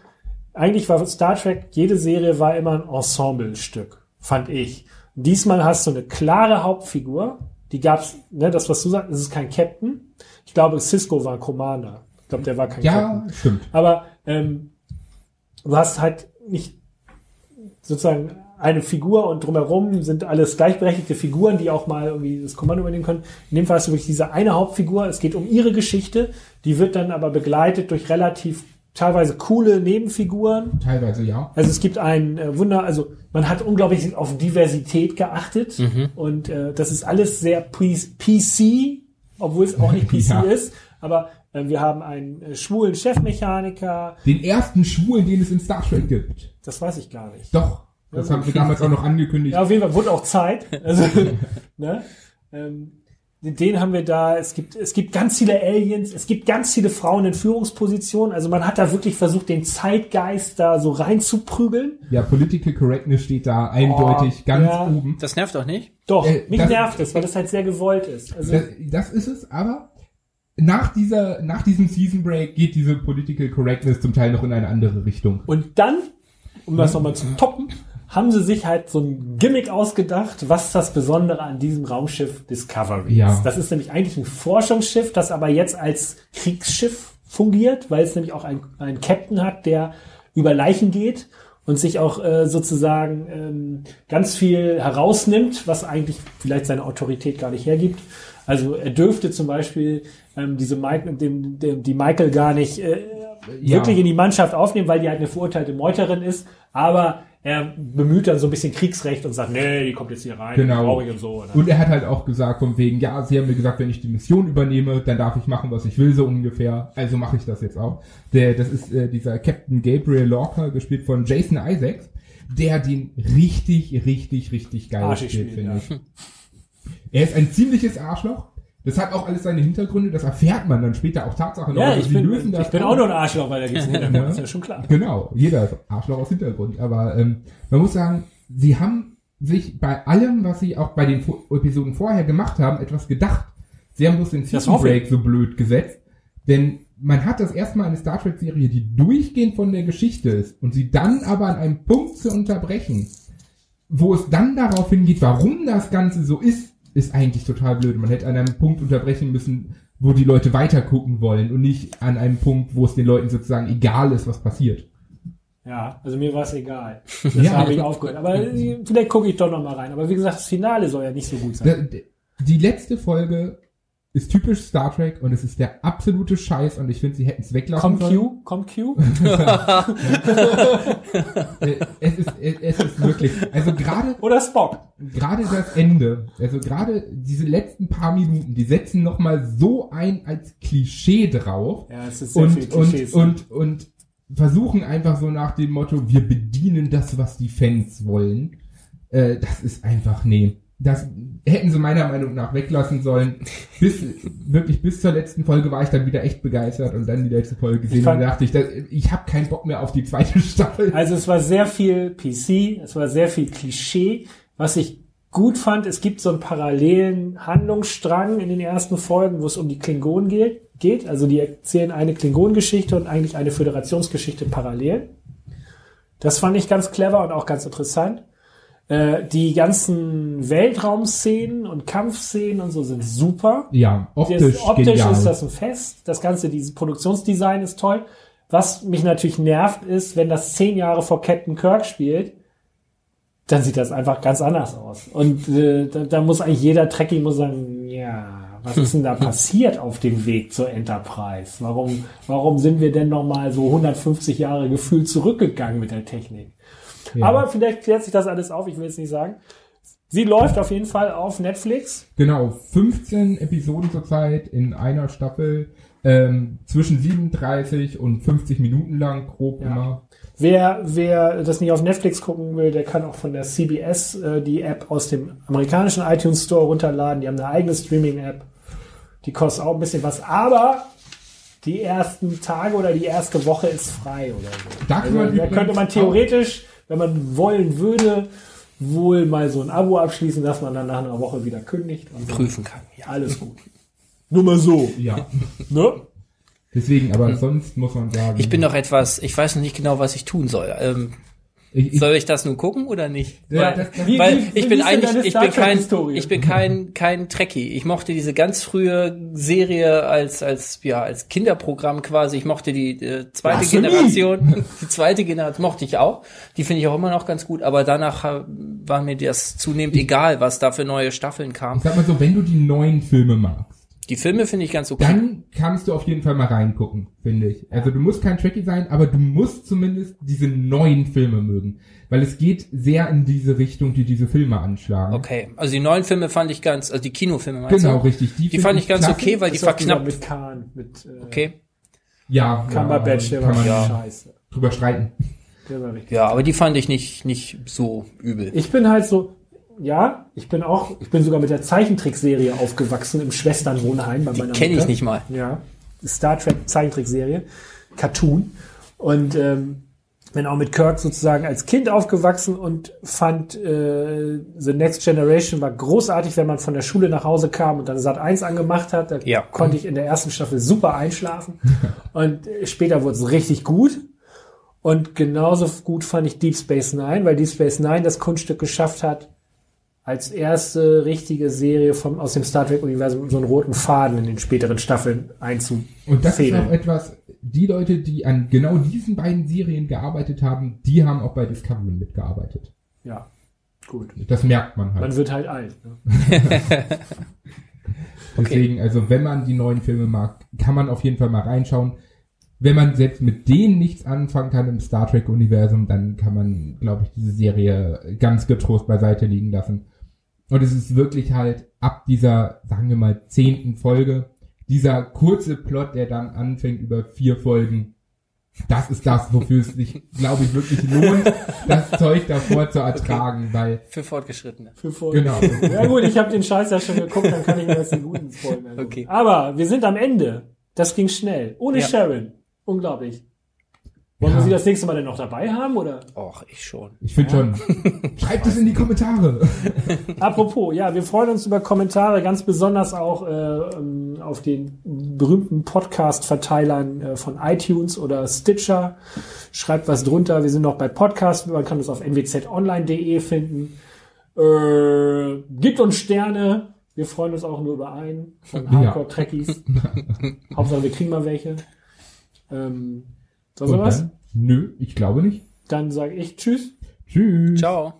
eigentlich war Star Trek, jede Serie war immer ein Ensemblestück, fand ich. Diesmal hast du eine klare Hauptfigur, die gab's, ne, das was du sagst, es ist kein Captain. Ich glaube, Cisco war Commander. Ich glaube, der war kein Captain. Ja, stimmt. Aber ähm, du hast halt nicht sozusagen eine Figur und drumherum sind alles gleichberechtigte Figuren, die auch mal irgendwie das Kommando übernehmen können. In dem Fall hast du wirklich diese eine Hauptfigur. Es geht um ihre Geschichte. Die wird dann aber begleitet durch relativ teilweise coole Nebenfiguren. Teilweise ja. Also es gibt ein äh, Wunder, also man hat unglaublich auf Diversität geachtet und äh, das ist alles sehr PC, obwohl es auch nicht PC *laughs* Ja. ist. Aber wir haben einen äh, schwulen Chefmechaniker, Den ersten Schwulen, den es in Star Trek gibt. das weiß ich gar nicht. Doch. Das haben sie damals auch noch angekündigt. Ja, auf jeden Fall wurde auch Zeit. *laughs* Also, ne? ähm, den haben wir da. Es gibt, es gibt ganz viele Aliens. Es gibt ganz viele Frauen in Führungspositionen. Also man hat da wirklich versucht, den Zeitgeist da so reinzuprügeln. Ja, Political Correctness steht da eindeutig Oh, ganz ja. oben. Das nervt doch nicht. Doch, Äh, mich das- nervt es, weil das halt sehr gewollt ist. Also, Das, das ist es, aber nach dieser, nach diesem Season Break geht diese Political Correctness zum Teil noch in eine andere Richtung. und dann, um das nochmal zu toppen, haben sie sich halt so ein Gimmick ausgedacht, was das Besondere an diesem Raumschiff Discovery Ja. ist. Das ist nämlich eigentlich ein Forschungsschiff, das aber jetzt als Kriegsschiff fungiert, weil es nämlich auch einen, Captain hat, der über Leichen geht und sich auch äh, sozusagen ähm, ganz viel herausnimmt, was eigentlich vielleicht seine Autorität gar nicht hergibt. Also er dürfte zum Beispiel ähm, diese Michael, dem, dem, die Michael gar nicht äh, Ja. wirklich in die Mannschaft aufnehmen, weil die halt eine verurteilte Meuterin ist. Aber er bemüht dann so ein bisschen Kriegsrecht und sagt, nee, die kommt jetzt hier rein, Genau. ich und so. Und Und er hat halt auch gesagt, von wegen, ja, sie haben mir gesagt, wenn ich die Mission übernehme, dann darf ich machen, was ich will, so ungefähr. Also mache ich das jetzt auch. Der, das ist äh, dieser Captain Gabriel Lorca, gespielt von Jason Isaacs, der den richtig, richtig, richtig geil Arschig spielt, spielt, finde ja. ich. Er ist ein ziemliches Arschloch. Das hat auch alles seine Hintergründe, das erfährt man dann später auch Tatsache noch. ja, Also ich bin, lösen ich bin auch nur ein Arschloch, weil da geht's nicht *laughs* Ja. ist ja schon klar. Genau, jeder ist Arschloch aus Hintergrund. Aber ähm, man muss sagen, sie haben sich bei allem, was sie auch bei den Episoden vorher gemacht haben, etwas gedacht. Sie haben bloß den Season. Break so blöd gesetzt. Denn man hat das erstmal eine Star Trek-Serie, die durchgehend von der Geschichte ist und sie dann aber an einem Punkt zu unterbrechen, wo es dann darauf hingeht, warum das Ganze so ist, ist eigentlich total blöd. Man hätte an einem Punkt unterbrechen müssen, wo die Leute weiter gucken wollen und nicht an einem Punkt, wo es den Leuten sozusagen egal ist, was passiert. Ja, also mir war es egal. *laughs* Das Ja. habe ich aufgehört. Aber äh, vielleicht gucke ich doch noch mal rein. Aber wie gesagt, das Finale soll ja nicht so gut sein. Die letzte Folge ist typisch Star Trek und es ist der absolute Scheiß und ich finde, sie hätten es weglassen sollen. Q? Kommt Q? *laughs* *laughs* Es ist, es ist wirklich, also gerade Oder Spock? gerade das Ende, also gerade diese letzten paar Minuten, die setzen noch mal so ein als Klischee drauf Ja, es ist sehr viel und, und, Klischees. und, und versuchen einfach so nach dem Motto, wir bedienen das, was die Fans wollen. Äh, das ist einfach, nee. Das hätten sie meiner Meinung nach weglassen sollen. Bis, wirklich bis zur letzten Folge war ich dann wieder echt begeistert und dann die letzte Folge gesehen Ich fand- und dachte ich, das, ich habe keinen Bock mehr auf die zweite *laughs* Staffel. Also es war sehr viel PC, es war sehr viel Klischee. Was ich gut fand, es gibt so einen parallelen Handlungsstrang in den ersten Folgen, wo es um die Klingonen geht. geht. Also die erzählen eine Klingonengeschichte und eigentlich eine Föderationsgeschichte parallel. Das fand ich ganz clever und auch ganz interessant. Äh, die ganzen Weltraumszenen und Kampfszenen und so sind super. Ja, optisch, Das, optisch genial. ist das ein Fest. Das ganze, dieses Produktionsdesign ist toll. Was mich natürlich nervt, ist, wenn das zehn Jahre vor Captain Kirk spielt, dann sieht das einfach ganz anders aus. Und äh, da, da muss eigentlich jeder Trekkie muss sagen, ja, was ist denn da *laughs* passiert auf dem Weg zur Enterprise? Warum, warum sind wir denn noch mal so 150 Jahre gefühlt zurückgegangen mit der Technik? Ja. Aber vielleicht klärt sich das alles auf, ich will es nicht sagen. Sie läuft auf jeden Fall auf Netflix. Genau, 15 Episoden zurzeit in einer Staffel, ähm, zwischen 37 und 50 Minuten lang, grob Ja. immer. Wer, wer das nicht auf Netflix gucken will, der kann auch von der CBS äh, die App aus dem amerikanischen iTunes Store runterladen. Die haben eine eigene Streaming-App. Die kostet auch ein bisschen was, aber die ersten Tage oder die erste Woche ist frei oder so. Da man Also, da übrigens könnte man theoretisch, wenn man wollen würde, wohl mal so ein Abo abschließen, dass man dann nach einer Woche wieder kündigt. Und so. Prüfen kann. Ja. Alles gut. Nur mal so. Ja, Ne? deswegen, aber sonst muss man sagen. Ich bin noch etwas, ich weiß noch nicht genau, was ich tun soll. Ähm, ich, ich, soll ich das nun gucken oder nicht? Ja, weil das- das- weil wie- ich wie bin eigentlich, ich bin kein, ich bin kein, kein Trekkie. Ich mochte diese ganz frühe Serie als, als, ja, als Kinderprogramm quasi. Ich mochte die äh, zweite Blasphemie! Generation. *laughs* Die zweite Generation mochte ich auch. Die finde ich auch immer noch ganz gut. Aber danach äh, war mir das zunehmend egal, was da für neue Staffeln kam. ich sag mal so, wenn du die neuen Filme magst, Die Filme finde ich ganz okay. dann kannst du auf jeden Fall mal reingucken, finde ich. Also du musst kein Trekkie sein, aber du musst zumindest diese neuen Filme mögen. Weil es geht sehr in diese Richtung, die diese Filme anschlagen. Okay, also die neuen Filme fand ich ganz, also die Kinofilme meinst Genau, du? richtig. Die find fand ich ganz klasse. okay, weil die auch wieder verknappt. mit Kahn, mit äh, Okay. Ja, Cumberbatch, ja, der kann war ja. scheiße. drüber streiten. Der war richtig. Ja, aber die fand ich nicht, nicht so übel. Ich bin halt so, ja, ich bin auch, ich bin sogar mit der Zeichentrickserie aufgewachsen im Schwesternwohnheim bei meiner Kenne ich nicht mal. Ja, Star Trek Zeichentrickserie, Cartoon. Und ähm, bin auch mit Kirk sozusagen als Kind aufgewachsen und fand äh, The Next Generation war großartig, wenn man von der Schule nach Hause kam und dann Sat 1 angemacht hat. Da Ja. konnte ich in der ersten Staffel super einschlafen. *laughs* und äh, später wurde es richtig gut. Und genauso gut fand ich Deep Space Nine, weil Deep Space Nine das Kunststück geschafft hat, als erste richtige Serie vom, aus dem Star Trek-Universum so einen roten Faden in den späteren Staffeln einzufädeln. Und das ist auch etwas, die Leute, die an genau diesen beiden Serien gearbeitet haben, die haben auch bei Discovery mitgearbeitet. Ja, gut. Das merkt man halt. Man wird halt alt. Ne? *laughs* Deswegen, also wenn man die neuen Filme mag, kann man auf jeden Fall mal reinschauen. Wenn man selbst mit denen nichts anfangen kann im Star Trek-Universum, dann kann man, glaube ich, diese Serie ganz getrost beiseite liegen lassen. Und es ist wirklich halt ab dieser, sagen wir mal, zehnten Folge, dieser kurze Plot, der dann anfängt über vier Folgen, das ist das, wofür es sich, glaube ich, wirklich lohnt, das Zeug davor zu ertragen, weil, Für Fortgeschrittene. Für Folgen. genau. Ja gut, ich habe den Scheiß ja schon geguckt, dann kann ich mir jetzt die guten Folgen angucken. Okay. Aber wir sind am Ende. Das ging schnell. Ohne Ja. Sharon. Unglaublich. Wollen wir Ja. sie das nächste Mal denn noch dabei haben, oder? Och, ich schon. Ich finde schon, schreibt es in die Kommentare. *laughs* Apropos, ja, wir freuen uns über Kommentare, ganz besonders auch äh, ähm, auf den berühmten Podcast-Verteilern äh, von iTunes oder Stitcher. Schreibt was drunter. Wir sind noch bei Podcast. Man kann uns auf nwzonline.de finden. Äh, gibt uns Sterne. Wir freuen uns auch nur über einen von Ja. Hardcore-Trekkies. *laughs* Hauptsache, wir kriegen mal welche. Ähm, sonst was? dann, nö, ich glaube nicht. Dann sage ich Tschüss. Tschüss. Ciao.